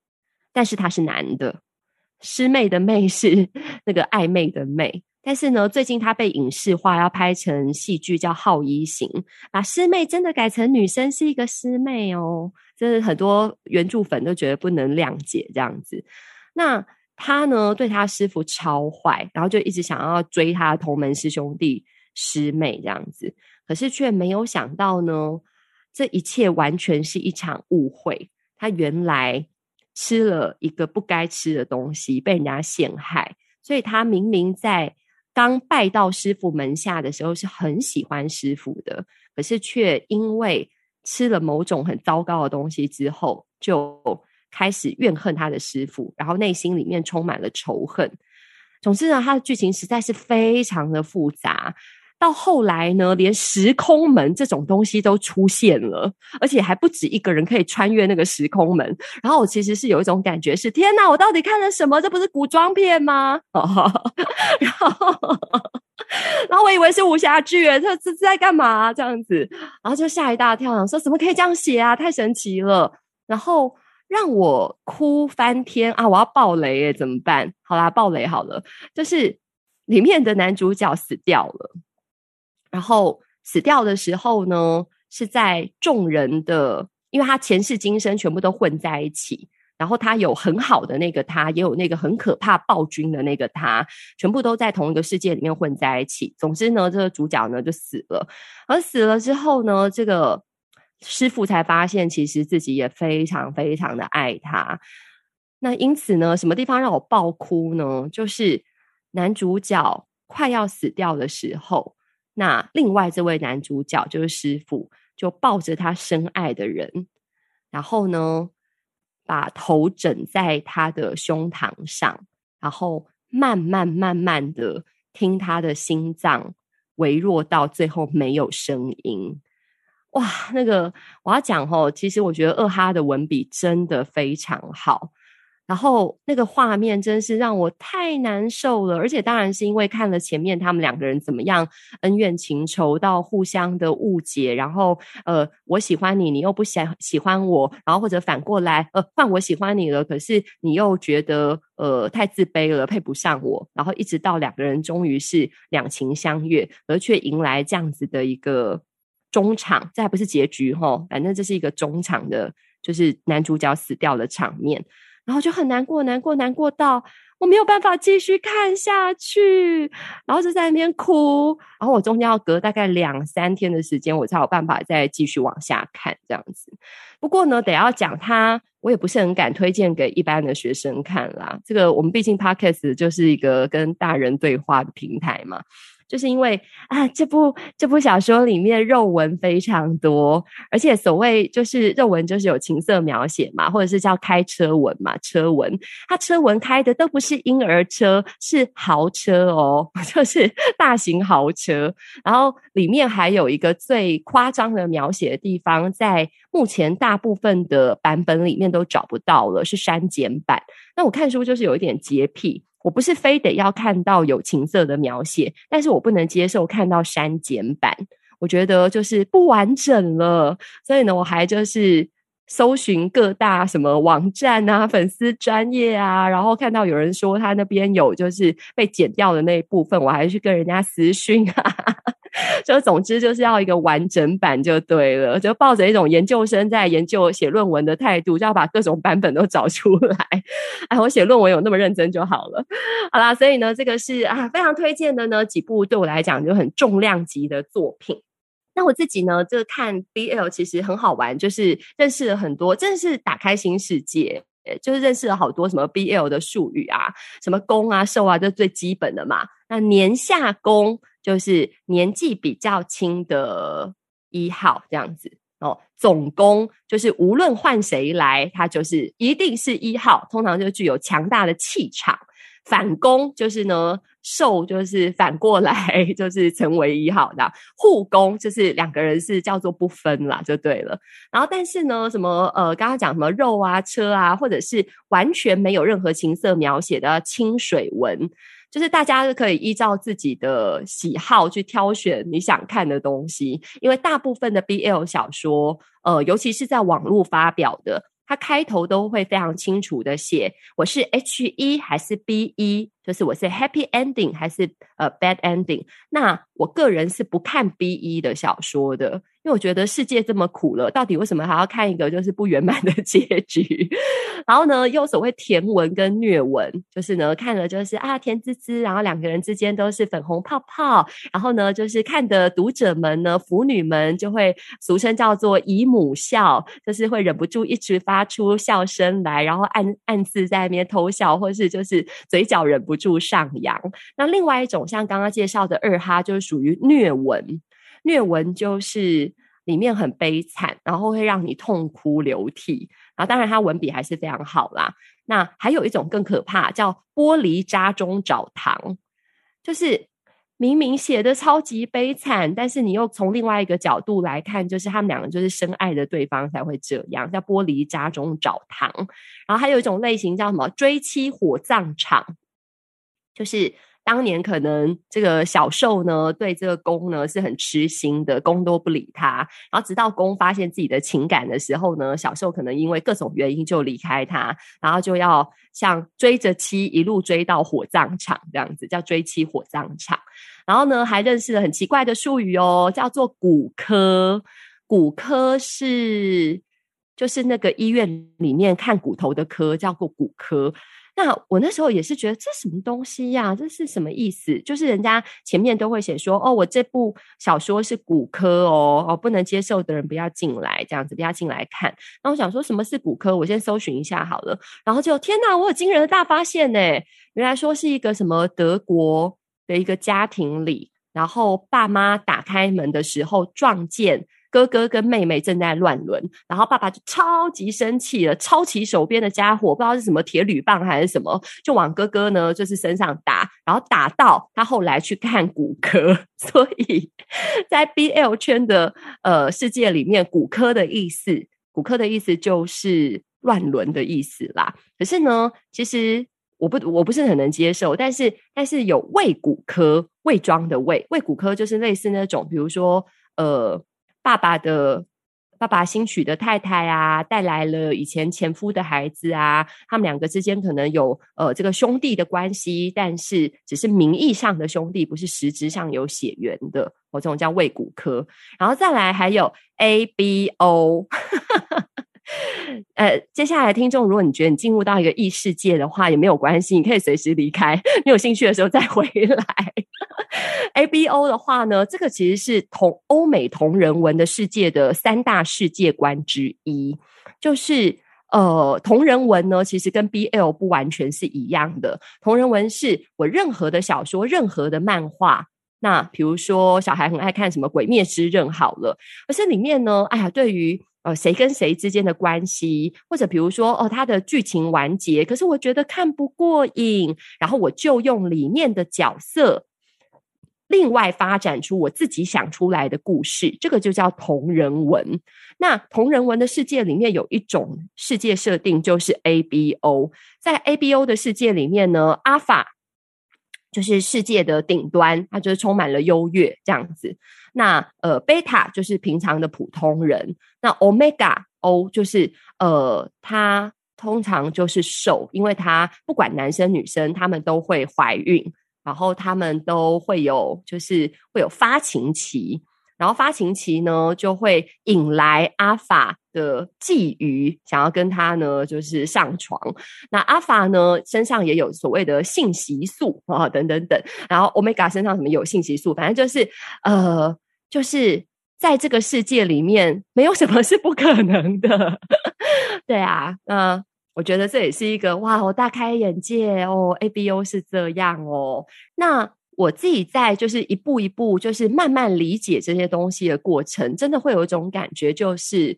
A: 但是他是男的。师妹的妹是那个暧昧的妹，但是呢，最近他被影视化，要拍成戏剧，叫《好一行》，把师妹真的改成女生，是一个师妹哦，真的很多原著粉都觉得不能谅解这样子。那他呢，对他师傅超坏，然后就一直想要追他同门师兄弟师妹这样子。可是却没有想到呢，这一切完全是一场误会。他原来吃了一个不该吃的东西，被人家陷害。所以他明明在刚拜到师傅门下的时候是很喜欢师傅的，可是却因为吃了某种很糟糕的东西之后，就开始怨恨他的师傅，然后内心里面充满了仇恨。总之呢，他的剧情实在是非常的复杂。到后来呢，连时空门这种东西都出现了，而且还不止一个人可以穿越那个时空门。然后我其实是有一种感觉是：天哪，我到底看了什么？这不是古装片吗？然后，然后我以为是武侠剧，这这在干嘛？这样子，然后就吓一大跳，想说怎么可以这样写啊？太神奇了！然后让我哭翻天啊！我要爆雷耶，怎么办？好啦，爆雷好了，就是里面的男主角死掉了。然后死掉的时候呢，是在众人的，因为他前世今生全部都混在一起，然后他有很好的那个他，也有那个很可怕暴君的那个他，全部都在同一个世界里面混在一起。总之呢，这个主角呢就死了，而死了之后呢，这个师傅才发现，其实自己也非常非常的爱他。那因此呢，什么地方让我爆哭呢？就是男主角快要死掉的时候。那另外这位男主角就是师傅，就抱着他深爱的人，然后呢，把头枕在他的胸膛上，然后慢慢慢慢的听他的心脏微弱到最后没有声音。哇，那个我要讲哦，其实我觉得二哈的文笔真的非常好。然后那个画面真是让我太难受了，而且当然是因为看了前面他们两个人怎么样恩怨情仇到互相的误解，然后呃我喜欢你，你又不想喜欢我，然后或者反过来呃换我喜欢你了，可是你又觉得呃太自卑了，配不上我，然后一直到两个人终于是两情相悦，而却迎来这样子的一个中场，这还不是结局齁，反正这是一个中场的，就是男主角死掉的场面。然后就很难过，难过，难过到我没有办法继续看下去，然后就在那边哭。然后我中间要隔大概两三天的时间，我才有办法再继续往下看这样子。不过呢，得要讲他，我也不是很敢推荐给一般的学生看啦。这个我们毕竟 Podcast 就是一个跟大人对话的平台嘛。就是因为啊，这部这部小说里面肉文非常多，而且所谓就是肉文，就是有情色描写嘛，或者是叫开车文嘛，车文，它车文开的都不是婴儿车，是豪车哦，就是大型豪车。然后里面还有一个最夸张的描写的地方，在目前大部分的版本里面都找不到了，是删减版。那我看书就是有一点洁癖。我不是非得要看到有情色的描写，但是我不能接受看到删减版，我觉得就是不完整了。所以呢，我还就是搜寻各大什么网站啊、粉丝专业啊，然后看到有人说他那边有就是被剪掉的那一部分，我还去跟人家私讯啊。就总之就是要一个完整版就对了，就抱着一种研究生在研究写论文的态度，就要把各种版本都找出来。哎，我写论文有那么认真就好了。好啦，所以呢，这个是啊非常推荐的呢几部对我来讲就很重量级的作品。那我自己呢，就看 BL 其实很好玩，就是认识了很多，真的是打开新世界。就是认识了好多什么 BL 的术语啊，什么攻啊、受啊，这最基本的嘛。那年下攻就是年纪比较轻的一号这样子哦。总攻就是无论换谁来，他就是一定是一号，通常就具有强大的气场。反攻就是呢。受就是反过来，就是成为一号的护攻，就是两个人是叫做不分啦，就对了。然后，但是呢，什么呃，刚刚讲什么肉啊、车啊，或者是完全没有任何情色描写的清水文，就是大家是可以依照自己的喜好去挑选你想看的东西。因为大部分的 BL 小说，呃，尤其是在网络发表的，它开头都会非常清楚的写我是 H 一还是 B 一。就是我是 happy ending 还是呃 bad ending？那我个人是不看 BE 的小说的，因为我觉得世界这么苦了，到底为什么还要看一个就是不圆满的结局？然后呢，又所谓甜文跟虐文，就是呢看了就是啊甜滋滋，然后两个人之间都是粉红泡泡，然后呢就是看的读者们呢，腐女们就会俗称叫做姨母笑，就是会忍不住一直发出笑声来，然后暗暗自在那边偷笑，或是就是嘴角忍不。住上扬，那另外一种像刚刚介绍的二哈，就是属于虐文。虐文就是里面很悲惨，然后会让你痛哭流涕。然后当然它文笔还是非常好啦。那还有一种更可怕，叫玻璃渣中找糖，就是明明写的超级悲惨，但是你又从另外一个角度来看，就是他们两个就是深爱的对方才会这样，叫玻璃渣中找糖。然后还有一种类型叫什么追妻火葬场。就是当年可能这个小受呢，对这个公呢是很痴心的，公都不理他。然后直到公发现自己的情感的时候呢，小受可能因为各种原因就离开他，然后就要像追着妻一路追到火葬场这样子，叫追妻火葬场。然后呢，还认识了很奇怪的术语哦，叫做骨科。骨科是就是那个医院里面看骨头的科，叫做骨科。那我那时候也是觉得这什么东西呀？这是什么意思？就是人家前面都会写说，哦，我这部小说是骨科哦，哦，不能接受的人不要进来，这样子不要进来看。那我想说什么是骨科？我先搜寻一下好了。然后就天哪，我有惊人的大发现呢！原来说是一个什么德国的一个家庭里，然后爸妈打开门的时候撞见。哥哥跟妹妹正在乱伦，然后爸爸就超级生气了，抄起手边的家伙，不知道是什么铁铝棒还是什么，就往哥哥呢就是身上打，然后打到他后来去看骨科。所以在 BL 圈的呃世界里面，骨科的意思，骨科的意思就是乱伦的意思啦。可是呢，其实我不我不是很能接受。但是但是有胃骨科伪装的胃胃骨科，就是类似那种，比如说呃爸爸的。爸爸新娶的太太啊，带来了以前前夫的孩子啊，他们两个之间可能有呃这个兄弟的关系，但是只是名义上的兄弟，不是实质上有血缘的，我，这种叫未骨科。然后再来还有 ABO。呃，接下来听众，如果你觉得你进入到一个异世界的话，也没有关系，你可以随时离开，你有兴趣的时候再回来。ABO 的话呢，这个其实是同欧美同人文的世界的三大世界观之一，就是呃，同人文呢，其实跟 BL 不完全是一样的。同人文是我任何的小说、任何的漫画，那比如说小孩很爱看什么《鬼灭之刃》好了，可是里面呢，哎呀，对于呃，谁跟谁之间的关系，或者比如说哦，他的剧情完结，可是我觉得看不过瘾，然后我就用里面的角色，另外发展出我自己想出来的故事，这个就叫同人文。那同人文的世界里面有一种世界设定，就是 ABO。在 ABO 的世界里面呢，阿法就是世界的顶端，它就是充满了优越这样子。那呃，贝塔就是平常的普通人。那 Omega O 就是呃，他通常就是瘦，因为他不管男生女生，他们都会怀孕，然后他们都会有就是会有发情期，然后发情期呢就会引来阿法的觊觎，想要跟他呢就是上床。那阿法呢身上也有所谓的性激素啊等等等，然后 Omega 身上什么有性激素，反正就是呃。就是在这个世界里面，没有什么是不可能的。对啊，嗯，我觉得这也是一个哇，我大开眼界哦。ABO 是这样哦。那我自己在就是一步一步，就是慢慢理解这些东西的过程，真的会有一种感觉，就是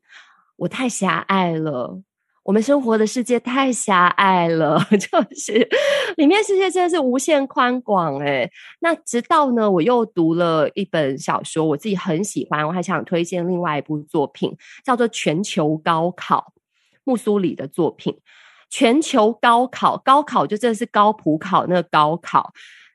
A: 我太狭隘了。我们生活的世界太狭隘了，就是里面世界真的是无限宽广诶。那直到呢，我又读了一本小说，我自己很喜欢，我还想推荐另外一部作品，叫做《全球高考》，木苏里的作品。全球高考，高考就真的是高普考那个高考，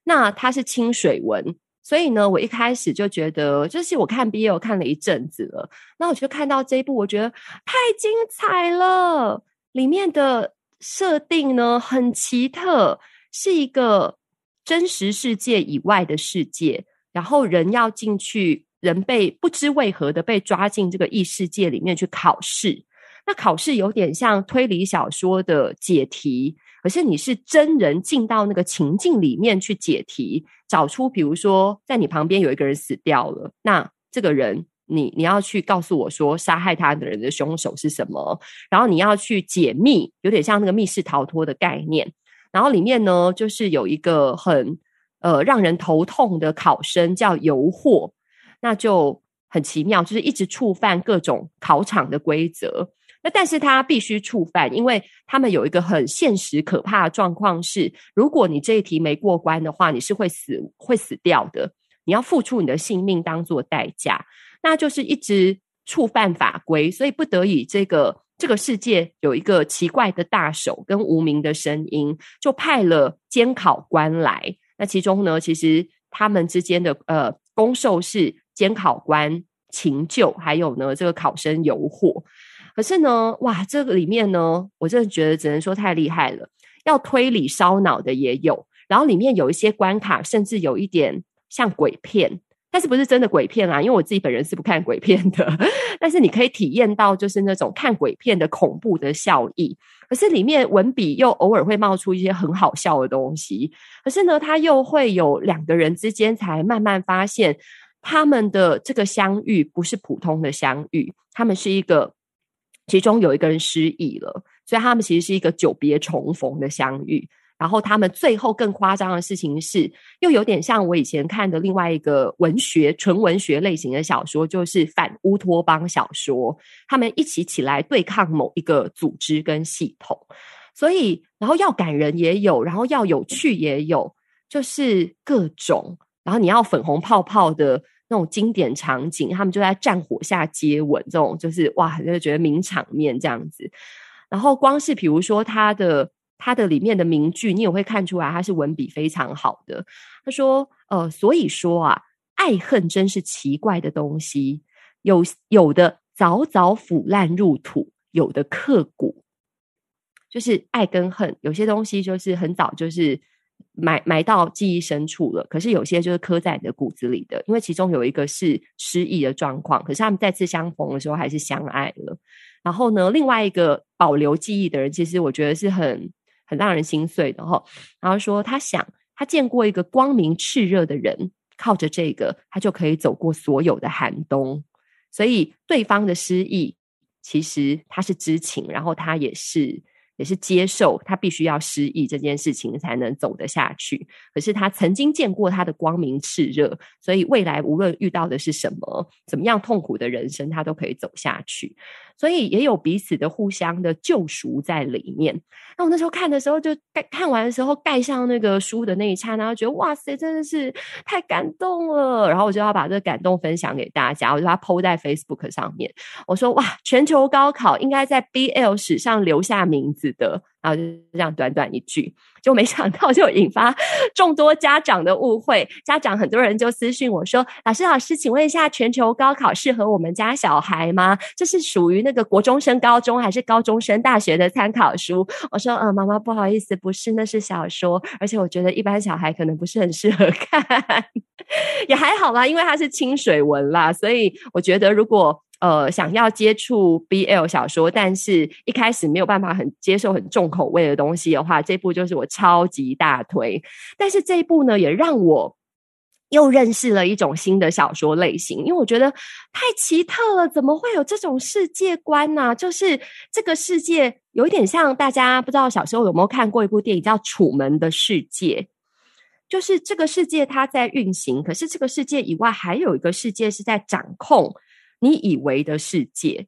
A: 那它是清水文。所以呢，我一开始就觉得，就是我看 BL 看了一阵子了，那我就看到这一部，我觉得太精彩了。里面的设定呢，很奇特，是一个真实世界以外的世界，然后人要进去，人被不知为何的被抓进这个异世界里面去考试。那考试有点像推理小说的解题。可是你是真人进到那个情境里面去解题，找出比如说在你旁边有一个人死掉了，那这个人你你要去告诉我说杀害他的人的凶手是什么，然后你要去解密，有点像那个密室逃脱的概念。然后里面呢，就是有一个很呃让人头痛的考生叫游惑，那就很奇妙，就是一直触犯各种考场的规则。但是他必须触犯，因为他们有一个很现实可怕的状况是，如果你这一题没过关的话，你是会死会死掉的，你要付出你的性命当做代价，那就是一直触犯法规，所以不得已，这个这个世界有一个奇怪的大手跟无名的声音，就派了监考官来。那其中呢，其实他们之间的呃攻受是监考官情救，还有呢这个考生游惑。可是呢，哇，这个里面呢，我真的觉得只能说太厉害了。要推理烧脑的也有，然后里面有一些关卡，甚至有一点像鬼片，但是不是真的鬼片啊？因为我自己本人是不看鬼片的，但是你可以体验到就是那种看鬼片的恐怖的效益。可是里面文笔又偶尔会冒出一些很好笑的东西。可是呢，他又会有两个人之间才慢慢发现，他们的这个相遇不是普通的相遇，他们是一个。其中有一个人失忆了，所以他们其实是一个久别重逢的相遇。然后他们最后更夸张的事情是，又有点像我以前看的另外一个文学纯文学类型的小说，就是反乌托邦小说。他们一起起来对抗某一个组织跟系统。所以，然后要感人也有，然后要有趣也有，就是各种。然后你要粉红泡泡的。那种经典场景，他们就在战火下接吻，这种就是哇，就觉得名场面这样子。然后光是比如说他的他的里面的名句，你也会看出来他是文笔非常好的。他说：“呃，所以说啊，爱恨真是奇怪的东西，有有的早早腐烂入土，有的刻骨。就是爱跟恨，有些东西就是很早就是。”埋埋到记忆深处了，可是有些就是刻在你的骨子里的，因为其中有一个是失忆的状况，可是他们再次相逢的时候还是相爱了。然后呢，另外一个保留记忆的人，其实我觉得是很很让人心碎的哈。然后说他想他见过一个光明炽热的人，靠着这个他就可以走过所有的寒冬。所以对方的失忆，其实他是知情，然后他也是。也是接受他必须要失忆这件事情才能走得下去。可是他曾经见过他的光明炽热，所以未来无论遇到的是什么，怎么样痛苦的人生，他都可以走下去。所以也有彼此的互相的救赎在里面。那我那时候看的时候，就盖看完的时候盖上那个书的那一刹那，觉得哇塞，真的是太感动了。然后我就要把这个感动分享给大家，我就把它 PO 在 Facebook 上面。我说哇，全球高考应该在 BL 史上留下名字的。然后就这样短短一句，就没想到就引发众多家长的误会。家长很多人就私信我说：“老师，老师，请问一下，全球高考适合我们家小孩吗？这是属于那个国中升高中还是高中升大学的参考书？”我说：“嗯，妈妈不好意思，不是，那是小说，而且我觉得一般小孩可能不是很适合看，也还好啦，因为它是清水文啦，所以我觉得如果。”呃，想要接触 BL 小说，但是一开始没有办法很接受很重口味的东西的话，这部就是我超级大推。但是这一部呢，也让我又认识了一种新的小说类型，因为我觉得太奇特了，怎么会有这种世界观呢？就是这个世界有一点像大家不知道小时候有没有看过一部电影叫《楚门的世界》，就是这个世界它在运行，可是这个世界以外还有一个世界是在掌控。你以为的世界，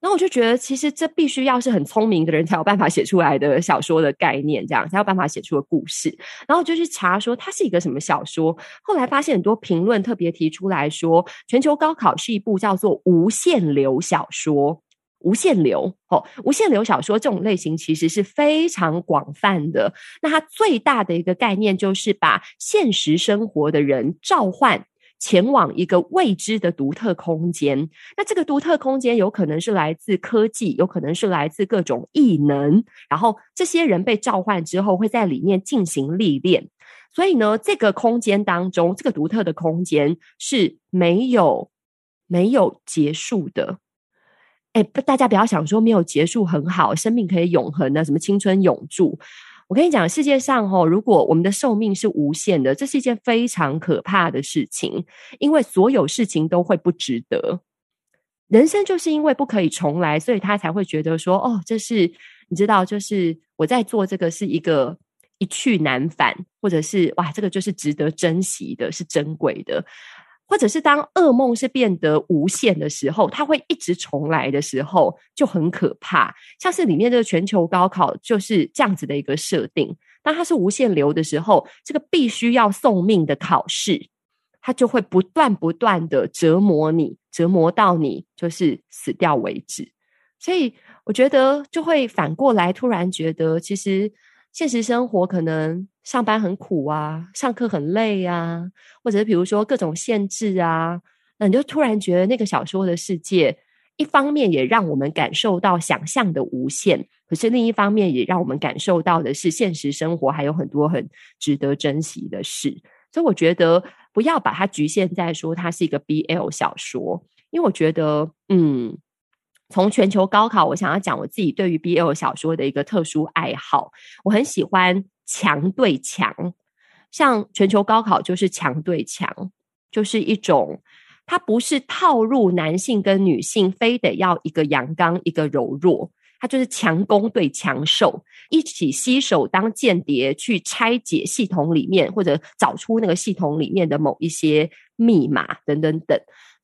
A: 然后我就觉得，其实这必须要是很聪明的人才有办法写出来的小说的概念，这样才有办法写出的故事。然后我就去查说它是一个什么小说，后来发现很多评论特别提出来说，全球高考是一部叫做无限流小说。无限流哦，无限流小说这种类型其实是非常广泛的。那它最大的一个概念就是把现实生活的人召唤。前往一个未知的独特空间，那这个独特空间有可能是来自科技，有可能是来自各种异能。然后这些人被召唤之后，会在里面进行历练。所以呢，这个空间当中，这个独特的空间是没有没有结束的。哎，大家不要想说没有结束很好，生命可以永恒的，什么青春永驻。我跟你讲，世界上哦，如果我们的寿命是无限的，这是一件非常可怕的事情，因为所有事情都会不值得。人生就是因为不可以重来，所以他才会觉得说，哦，这是你知道，就是我在做这个是一个一去难返，或者是哇，这个就是值得珍惜的，是珍贵的。或者是当噩梦是变得无限的时候，它会一直重来的时候，就很可怕。像是里面这个全球高考就是这样子的一个设定。当它是无限流的时候，这个必须要送命的考试，它就会不断不断的折磨你，折磨到你就是死掉为止。所以我觉得就会反过来，突然觉得其实。现实生活可能上班很苦啊，上课很累啊，或者是比如说各种限制啊，那你就突然觉得那个小说的世界，一方面也让我们感受到想象的无限，可是另一方面也让我们感受到的是现实生活还有很多很值得珍惜的事。所以我觉得不要把它局限在说它是一个 BL 小说，因为我觉得，嗯。从全球高考，我想要讲我自己对于 BL 小说的一个特殊爱好。我很喜欢强对强，像全球高考就是强对强，就是一种它不是套入男性跟女性，非得要一个阳刚一个柔弱，它就是强攻对强受，一起携手当间谍去拆解系统里面，或者找出那个系统里面的某一些密码等等等。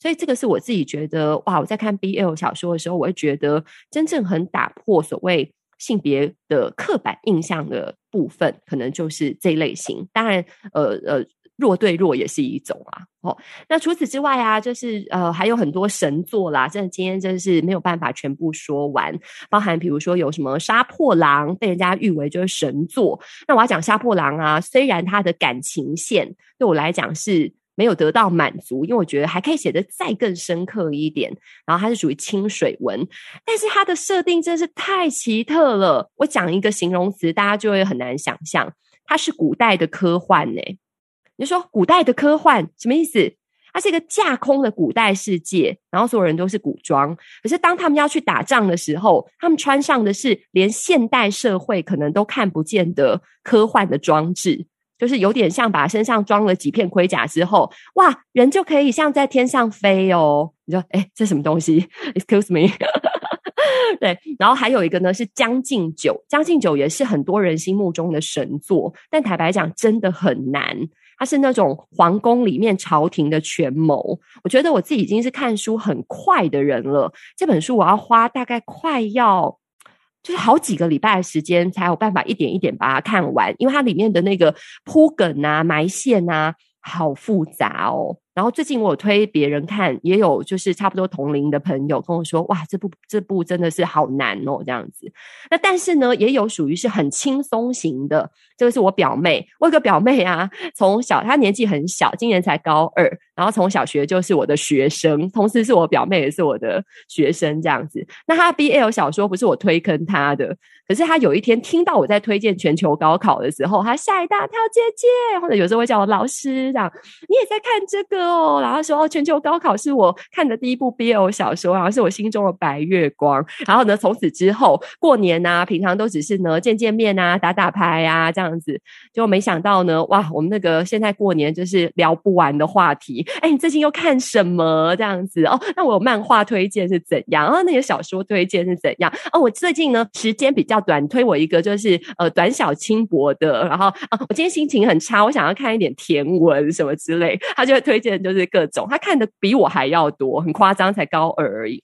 A: 所以这个是我自己觉得哇，我在看 BL 小说的时候，我会觉得真正很打破所谓性别的刻板印象的部分，可能就是这类型。当然，呃呃，弱对弱也是一种啊。哦，那除此之外啊，就是呃还有很多神作啦，真的今天真的是没有办法全部说完，包含比如说有什么杀破狼，被人家誉为就是神作。那我要讲杀破狼啊，虽然他的感情线对我来讲是。没有得到满足，因为我觉得还可以写得再更深刻一点。然后它是属于清水文，但是它的设定真是太奇特了。我讲一个形容词，大家就会很难想象，它是古代的科幻呢。你说古代的科幻什么意思？它是一个架空的古代世界，然后所有人都是古装。可是当他们要去打仗的时候，他们穿上的是连现代社会可能都看不见的科幻的装置。就是有点像把身上装了几片盔甲之后，哇，人就可以像在天上飞哦。你说，诶，这什么东西？Excuse me。对，然后还有一个呢是《将进酒》，《将进酒》也是很多人心目中的神作，但坦白讲，真的很难。它是那种皇宫里面朝廷的权谋。我觉得我自己已经是看书很快的人了，这本书我要花大概快要。就是好几个礼拜的时间才有办法一点一点把它看完，因为它里面的那个铺梗啊、埋线啊，好复杂哦。然后最近我有推别人看，也有就是差不多同龄的朋友跟我说：“哇，这部这部真的是好难哦，这样子。”那但是呢，也有属于是很轻松型的。这个是我表妹，我有个表妹啊，从小她年纪很小，今年才高二，然后从小学就是我的学生，同时是我表妹也是我的学生这样子。那她 BL 小说不是我推坑她的，可是她有一天听到我在推荐全球高考的时候，她吓一大跳，姐姐，或者有时候会叫我老师这样，你也在看这个哦，然后说哦，全球高考是我看的第一部 BL 小说，然后是我心中的白月光。然后呢，从此之后过年啊，平常都只是呢见见面啊，打打牌啊这样。子，就没想到呢，哇！我们那个现在过年就是聊不完的话题。哎，你最近又看什么？这样子哦，那我有漫画推荐是怎样？啊，那些小说推荐是怎样？哦，我最近呢时间比较短，推我一个就是呃短小轻薄的。然后啊，我今天心情很差，我想要看一点甜文什么之类，他就会推荐就是各种，他看的比我还要多，很夸张，才高二而已。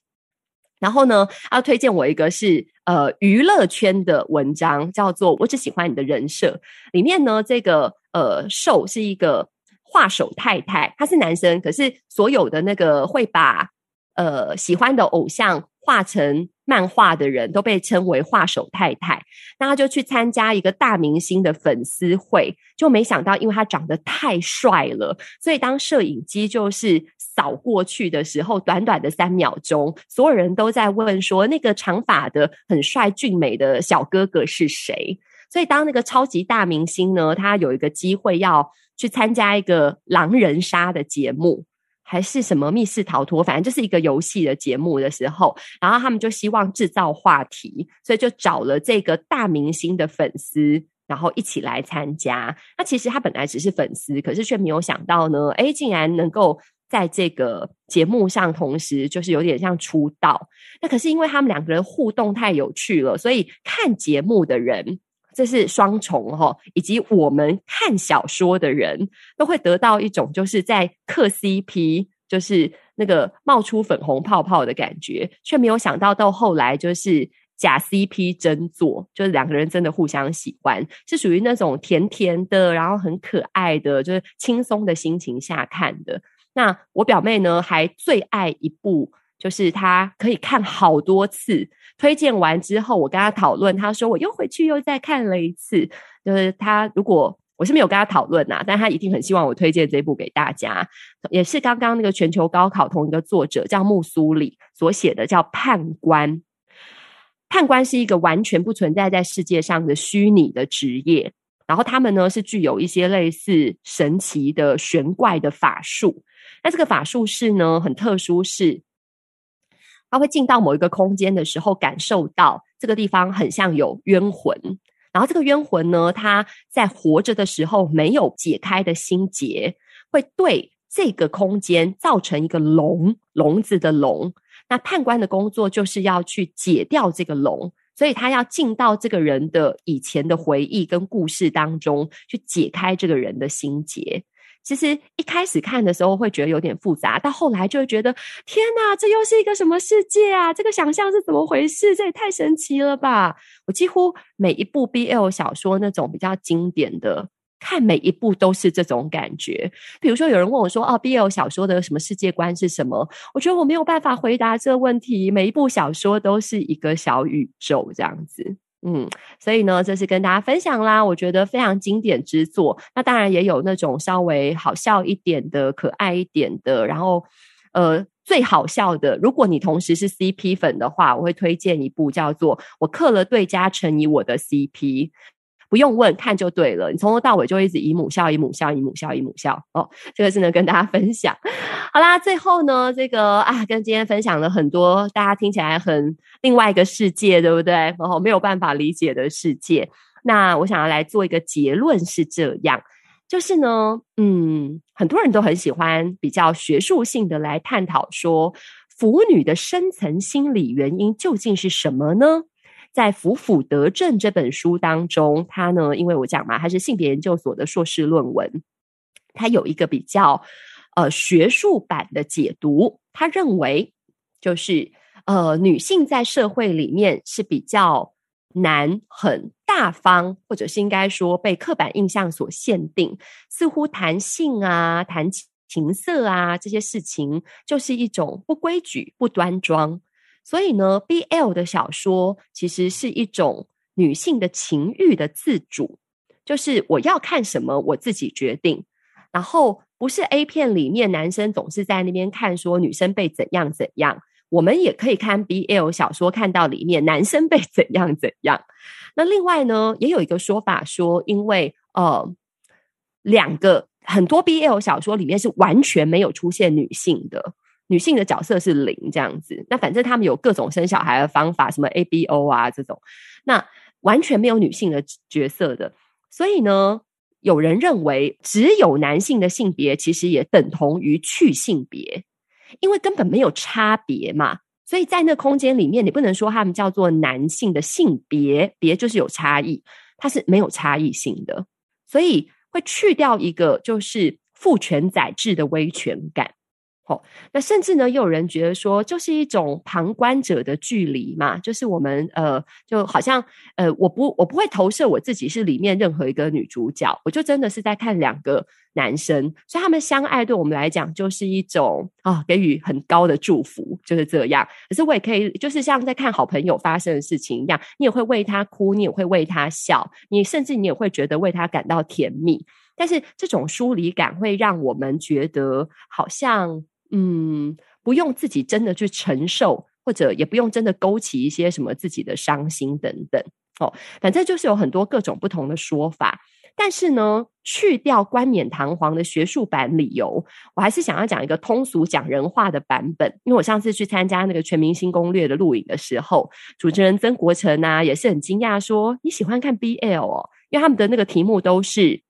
A: 然后呢，他推荐我一个是呃娱乐圈的文章，叫做《我只喜欢你的人设》。里面呢，这个呃受是一个画手太太，他是男生，可是所有的那个会把呃喜欢的偶像画成漫画的人都被称为画手太太。那他就去参加一个大明星的粉丝会，就没想到，因为他长得太帅了，所以当摄影机就是。扫过去的时候，短短的三秒钟，所有人都在问说：“那个长发的、很帅俊美的小哥哥是谁？”所以，当那个超级大明星呢，他有一个机会要去参加一个狼人杀的节目，还是什么密室逃脱，反正就是一个游戏的节目的时候，然后他们就希望制造话题，所以就找了这个大明星的粉丝，然后一起来参加。那其实他本来只是粉丝，可是却没有想到呢，诶，竟然能够。在这个节目上，同时就是有点像出道。那可是因为他们两个人互动太有趣了，所以看节目的人，这是双重哈，以及我们看小说的人都会得到一种就是在嗑 CP，就是那个冒出粉红泡泡的感觉，却没有想到到后来就是假 CP 真做，就是两个人真的互相喜欢，是属于那种甜甜的，然后很可爱的，就是轻松的心情下看的。那我表妹呢，还最爱一部，就是他可以看好多次。推荐完之后，我跟他讨论，他说我又回去又再看了一次。就是他如果我是没有跟他讨论呐，但他一定很希望我推荐这部给大家。也是刚刚那个全球高考同一个作者叫木苏里所写的，叫《判官》。判官是一个完全不存在在世界上的虚拟的职业，然后他们呢是具有一些类似神奇的玄怪的法术。那这个法术是呢，很特殊，是他会进到某一个空间的时候，感受到这个地方很像有冤魂，然后这个冤魂呢，他在活着的时候没有解开的心结，会对这个空间造成一个笼，笼子的笼。那判官的工作就是要去解掉这个笼，所以他要进到这个人的以前的回忆跟故事当中，去解开这个人的心结。其实一开始看的时候会觉得有点复杂，到后来就会觉得天哪，这又是一个什么世界啊？这个想象是怎么回事？这也太神奇了吧！我几乎每一部 BL 小说那种比较经典的看每一部都是这种感觉。比如说，有人问我说：“哦，BL 小说的什么世界观是什么？”我觉得我没有办法回答这个问题。每一部小说都是一个小宇宙，这样子。嗯，所以呢，这是跟大家分享啦。我觉得非常经典之作。那当然也有那种稍微好笑一点的、可爱一点的。然后，呃，最好笑的，如果你同时是 CP 粉的话，我会推荐一部叫做《我刻了对家乘以我的 CP》。不用问，看就对了。你从头到尾就一直姨母笑，姨母笑，姨母笑，姨母笑。哦，这个是能跟大家分享。好啦，最后呢，这个啊，跟今天分享了很多大家听起来很另外一个世界，对不对？然后没有办法理解的世界。那我想要来做一个结论是这样，就是呢，嗯，很多人都很喜欢比较学术性的来探讨说，腐女的深层心理原因究竟是什么呢？在《腐腐得正》这本书当中，他呢，因为我讲嘛，他是性别研究所的硕士论文，他有一个比较呃学术版的解读。他认为，就是呃女性在社会里面是比较难很大方，或者是应该说被刻板印象所限定，似乎谈性啊、谈情色啊这些事情，就是一种不规矩、不端庄。所以呢，BL 的小说其实是一种女性的情欲的自主，就是我要看什么我自己决定，然后不是 A 片里面男生总是在那边看说女生被怎样怎样，我们也可以看 BL 小说，看到里面男生被怎样怎样。那另外呢，也有一个说法说，因为呃，两个很多 BL 小说里面是完全没有出现女性的。女性的角色是零这样子，那反正他们有各种生小孩的方法，什么 ABO 啊这种，那完全没有女性的角色的。所以呢，有人认为只有男性的性别其实也等同于去性别，因为根本没有差别嘛。所以在那空间里面，你不能说他们叫做男性的性别，别就是有差异，它是没有差异性的，所以会去掉一个就是父权宰制的威权感。哦，那甚至呢，又有人觉得说，就是一种旁观者的距离嘛，就是我们呃，就好像呃，我不我不会投射我自己是里面任何一个女主角，我就真的是在看两个男生，所以他们相爱对我们来讲就是一种啊、给予很高的祝福，就是这样。可是我也可以，就是像在看好朋友发生的事情一样，你也会为他哭，你也会为他笑，你甚至你也会觉得为他感到甜蜜。但是这种疏离感会让我们觉得好像。嗯，不用自己真的去承受，或者也不用真的勾起一些什么自己的伤心等等哦。反正就是有很多各种不同的说法。但是呢，去掉冠冕堂皇的学术版理由，我还是想要讲一个通俗讲人话的版本。因为我上次去参加那个《全明星攻略》的录影的时候，主持人曾国城啊也是很惊讶说：“你喜欢看 BL 哦？”因为他们的那个题目都是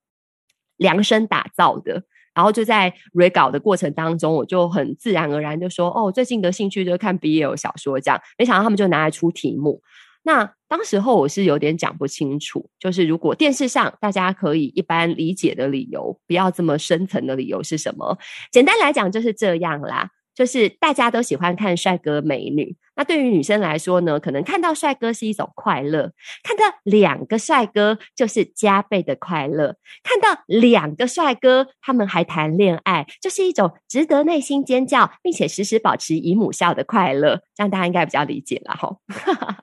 A: 量身打造的。然后就在 re 稿的过程当中，我就很自然而然就说：“哦，最近的兴趣就是看 BL 小说。”这样，没想到他们就拿来出题目。那当时候我是有点讲不清楚，就是如果电视上大家可以一般理解的理由，不要这么深层的理由是什么？简单来讲就是这样啦。就是大家都喜欢看帅哥美女，那对于女生来说呢，可能看到帅哥是一种快乐，看到两个帅哥就是加倍的快乐，看到两个帅哥他们还谈恋爱，就是一种值得内心尖叫，并且时时保持姨母笑的快乐。这样大家应该比较理解了哈。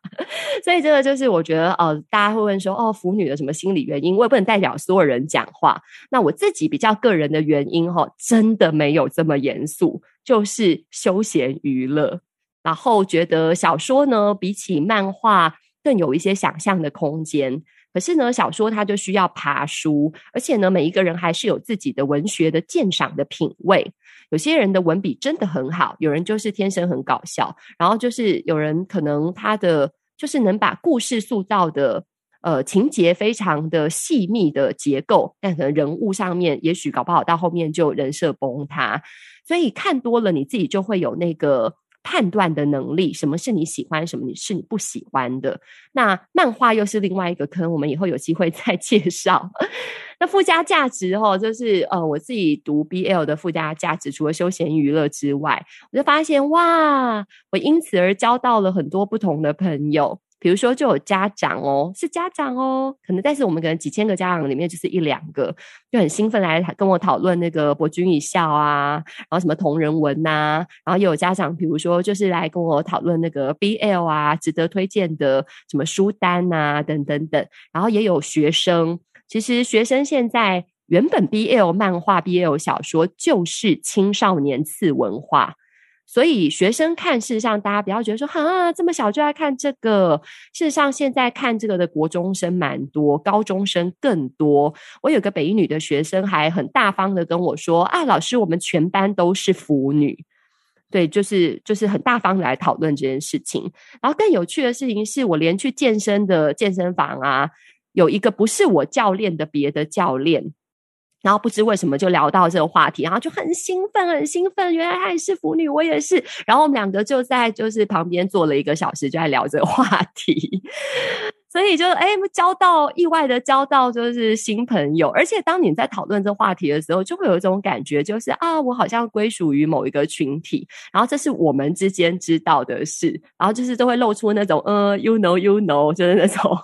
A: 所以这个就是我觉得，呃，大家会问说，哦，腐女的什么心理原因？我也不能代表所有人讲话。那我自己比较个人的原因，哈，真的没有这么严肃。就是休闲娱乐，然后觉得小说呢，比起漫画更有一些想象的空间。可是呢，小说它就需要爬书，而且呢，每一个人还是有自己的文学的鉴赏的品味。有些人的文笔真的很好，有人就是天生很搞笑，然后就是有人可能他的就是能把故事塑造的呃情节非常的细密的结构，但可能人物上面也许搞不好到后面就人设崩塌。所以看多了，你自己就会有那个判断的能力，什么是你喜欢，什么你是你不喜欢的。那漫画又是另外一个坑，我们以后有机会再介绍。那附加价值哦，就是呃，我自己读 BL 的附加价值，除了休闲娱乐之外，我就发现哇，我因此而交到了很多不同的朋友。比如说就有家长哦，是家长哦，可能但是我们可能几千个家长里面就是一两个，就很兴奋来跟我讨论那个博君一笑啊，然后什么同人文呐、然后也有家长，比如说就是来跟我讨论那个 BL 啊，值得推荐的什么书单啊，等等等，然后也有学生，其实学生现在。原本 BL 漫画、BL 小说就是青少年次文化，所以学生看，事实上大家不要觉得说，哈，这么小就爱看这个。事实上，现在看这个的国中生蛮多，高中生更多。我有个北一女的学生还很大方的跟我说，啊，老师，我们全班都是腐女。对，就是就是很大方来讨论这件事情。然后更有趣的事情是，我连去健身的健身房啊，有一个不是我教练的别的教练。然后不知为什么就聊到这个话题，然后就很兴奋，很兴奋。原来她也是腐女，我也是。然后我们两个就在就是旁边坐了一个小时，就在聊这个话题。所以就哎，交到意外的交到就是新朋友。而且当你在讨论这话题的时候，就会有一种感觉，就是啊，我好像归属于某一个群体。然后这是我们之间知道的事。然后就是都会露出那种呃，you know, you know，就是那种。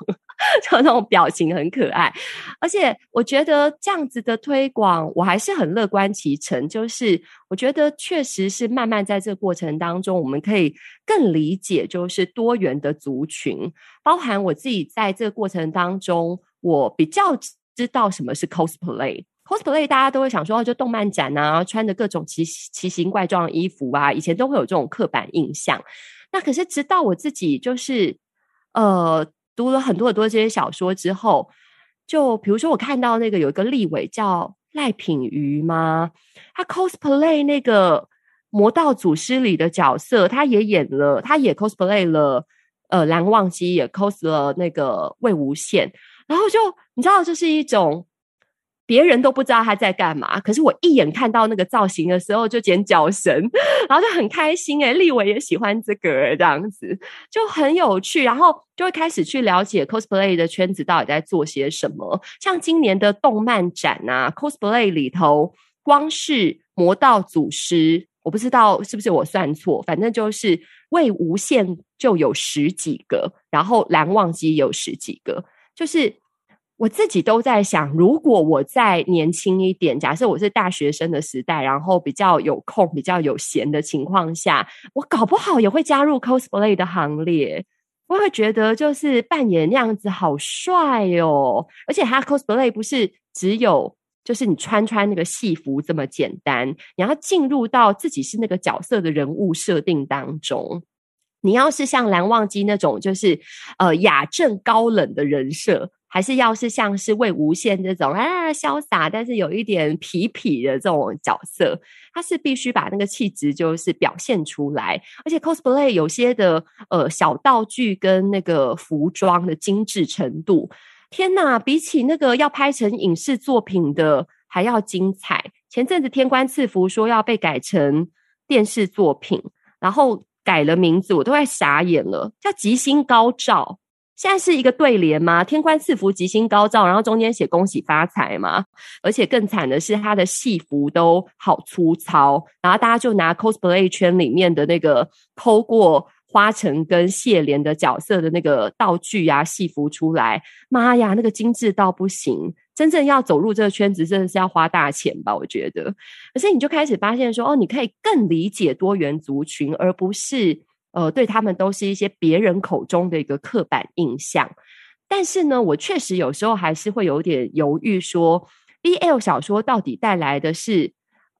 A: 就那种表情很可爱，而且我觉得这样子的推广，我还是很乐观其成。就是我觉得确实是慢慢在这个过程当中，我们可以更理解，就是多元的族群，包含我自己在这个过程当中，我比较知道什么是 cosplay。cosplay 大家都会想说，就动漫展啊，穿着各种奇奇形怪状的衣服啊，以前都会有这种刻板印象。那可是直到我自己就是呃。读了很多很多这些小说之后，就比如说我看到那个有一个立委叫赖品瑜嘛？他 cosplay 那个《魔道祖师》里的角色，他也演了，他也 cosplay 了，呃，蓝忘机也 cos 了那个魏无羡，然后就你知道，这是一种。别人都不知道他在干嘛，可是我一眼看到那个造型的时候就捡脚神，然后就很开心诶、欸、立伟也喜欢这个这样子，就很有趣，然后就会开始去了解 cosplay 的圈子到底在做些什么。像今年的动漫展啊，cosplay 里头，光是魔道祖师，我不知道是不是我算错，反正就是魏无羡就有十几个，然后蓝忘机有十几个，就是。我自己都在想，如果我再年轻一点，假设我是大学生的时代，然后比较有空、比较有闲的情况下，我搞不好也会加入 cosplay 的行列。我会觉得，就是扮演那样子好帅哦，而且他 cosplay 不是只有就是你穿穿那个戏服这么简单，你要进入到自己是那个角色的人物设定当中。你要是像蓝忘机那种，就是呃雅正高冷的人设。还是要是像是魏无羡这种啊潇洒，但是有一点痞痞的这种角色，他是必须把那个气质就是表现出来。而且 cosplay 有些的呃小道具跟那个服装的精致程度，天哪，比起那个要拍成影视作品的还要精彩。前阵子天官赐福说要被改成电视作品，然后改了名字，我都快傻眼了，叫吉星高照。现在是一个对联吗？天官赐福，吉星高照，然后中间写恭喜发财嘛。而且更惨的是，他的戏服都好粗糙，然后大家就拿 cosplay 圈里面的那个抠过花城跟谢怜的角色的那个道具啊、戏服出来。妈呀，那个精致到不行！真正要走入这个圈子，真的是要花大钱吧？我觉得。可是你就开始发现说，哦，你可以更理解多元族群，而不是。呃，对他们都是一些别人口中的一个刻板印象，但是呢，我确实有时候还是会有点犹豫，说 BL 小说到底带来的是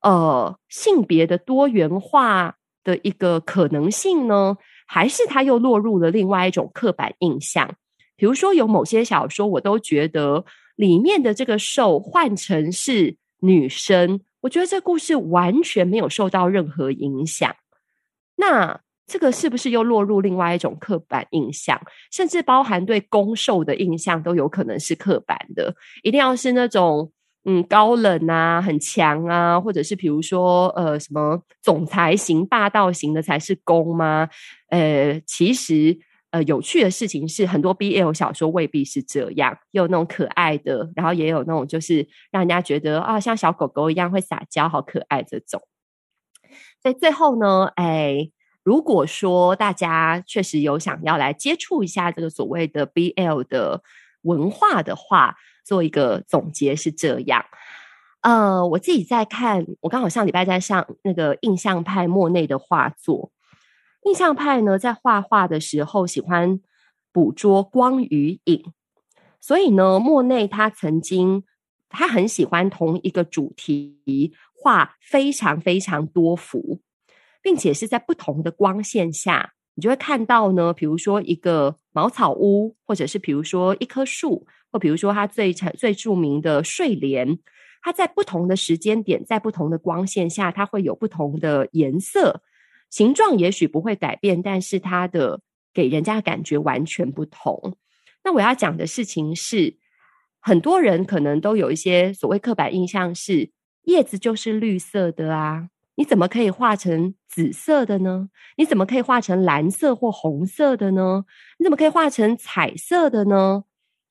A: 呃性别的多元化的一个可能性呢，还是它又落入了另外一种刻板印象？比如说，有某些小说，我都觉得里面的这个受换成是女生，我觉得这故事完全没有受到任何影响。那这个是不是又落入另外一种刻板印象？甚至包含对攻受的印象都有可能是刻板的。一定要是那种嗯高冷啊、很强啊，或者是比如说呃什么总裁型、霸道型的才是攻吗？呃，其实呃有趣的事情是，很多 BL 小说未必是这样，有那种可爱的，然后也有那种就是让人家觉得啊像小狗狗一样会撒娇、好可爱这种。所以最后呢，哎。如果说大家确实有想要来接触一下这个所谓的 BL 的文化的话，做一个总结是这样。呃，我自己在看，我刚好上礼拜在上那个印象派莫内的画作。印象派呢，在画画的时候喜欢捕捉光与影，所以呢，莫内他曾经他很喜欢同一个主题画非常非常多幅，并且是在不同的光线下，你就会看到呢，比如说一个茅草屋，或者是比如说一棵树，或比如说它最最著名的睡莲，它在不同的时间点，在不同的光线下，它会有不同的颜色。形状也许不会改变，但是它的给人家的感觉完全不同。那我要讲的事情是，很多人可能都有一些所谓刻板印象，是叶子就是绿色的啊，你怎么可以画成紫色的呢？你怎么可以画成蓝色或红色的呢？你怎么可以画成彩色的呢？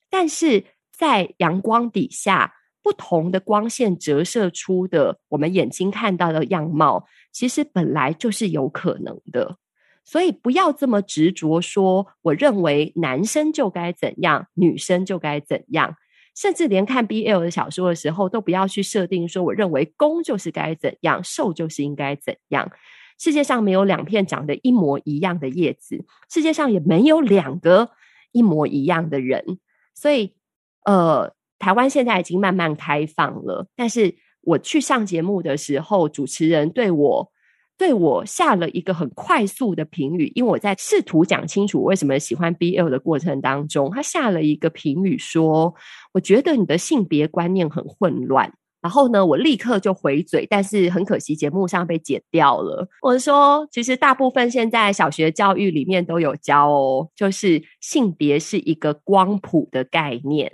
A: 但是在阳光底下，不同的光线折射出的我们眼睛看到的样貌，其实本来就是有可能的，所以不要这么执着说，我认为男生就该怎样，女生就该怎样，甚至连看 BL 的小说的时候，都不要去设定说，我认为攻就是该怎样，受就是应该怎样。世界上没有两片长得一模一样的叶子，世界上也没有两个一模一样的人，所以，呃，台湾现在已经慢慢开放了，但是。我去上节目的时候，主持人对我对我下了一个很快速的评语，因为我在试图讲清楚我为什么喜欢 BL 的过程当中，他下了一个评语说：“我觉得你的性别观念很混乱。”然后呢，我立刻就回嘴，但是很可惜节目上被剪掉了。我说：“其实大部分现在小学教育里面都有教哦，就是性别是一个光谱的概念，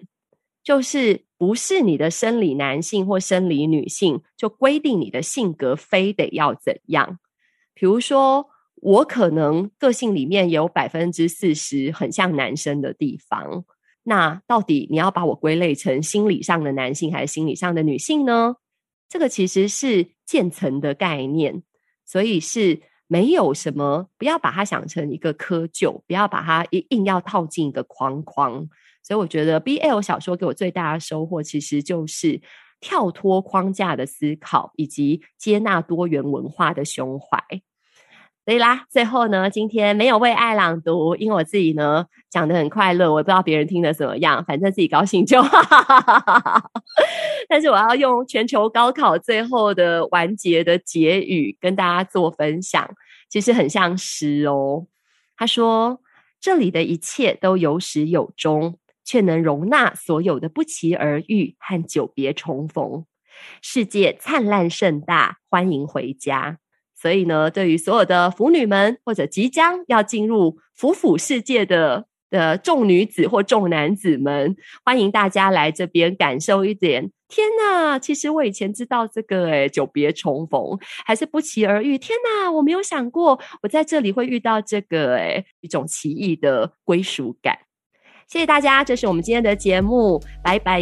A: 就是。”不是你的生理男性或生理女性就规定你的性格非得要怎样。比如说，我可能个性里面有百分之四十很像男生的地方，那到底你要把我归类成心理上的男性还是心理上的女性呢？这个其实是渐层的概念，所以是没有什么，不要把它想成一个窠臼，不要把它一硬要套进一个框框。所以我觉得 BL 小说给我最大的收获，其实就是跳脱框架的思考，以及接纳多元文化的胸怀。所以啦，最后呢，今天没有为爱朗读，因为我自己呢讲得很快乐，我也不知道别人听得怎么样，反正自己高兴就好。但是我要用全球高考最后的完结的结语跟大家做分享，其实很像诗哦。他说：“这里的一切都有始有终。”却能容纳所有的不期而遇和久别重逢，世界灿烂盛大，欢迎回家。所以呢，对于所有的腐女们，或者即将要进入腐腐世界的的众女子或众男子们，欢迎大家来这边感受一点。天哪，其实我以前知道这个，诶，久别重逢还是不期而遇。天哪，我没有想过我在这里会遇到这个，诶，一种奇异的归属感。谢谢大家，这是我们今天的节目，拜拜。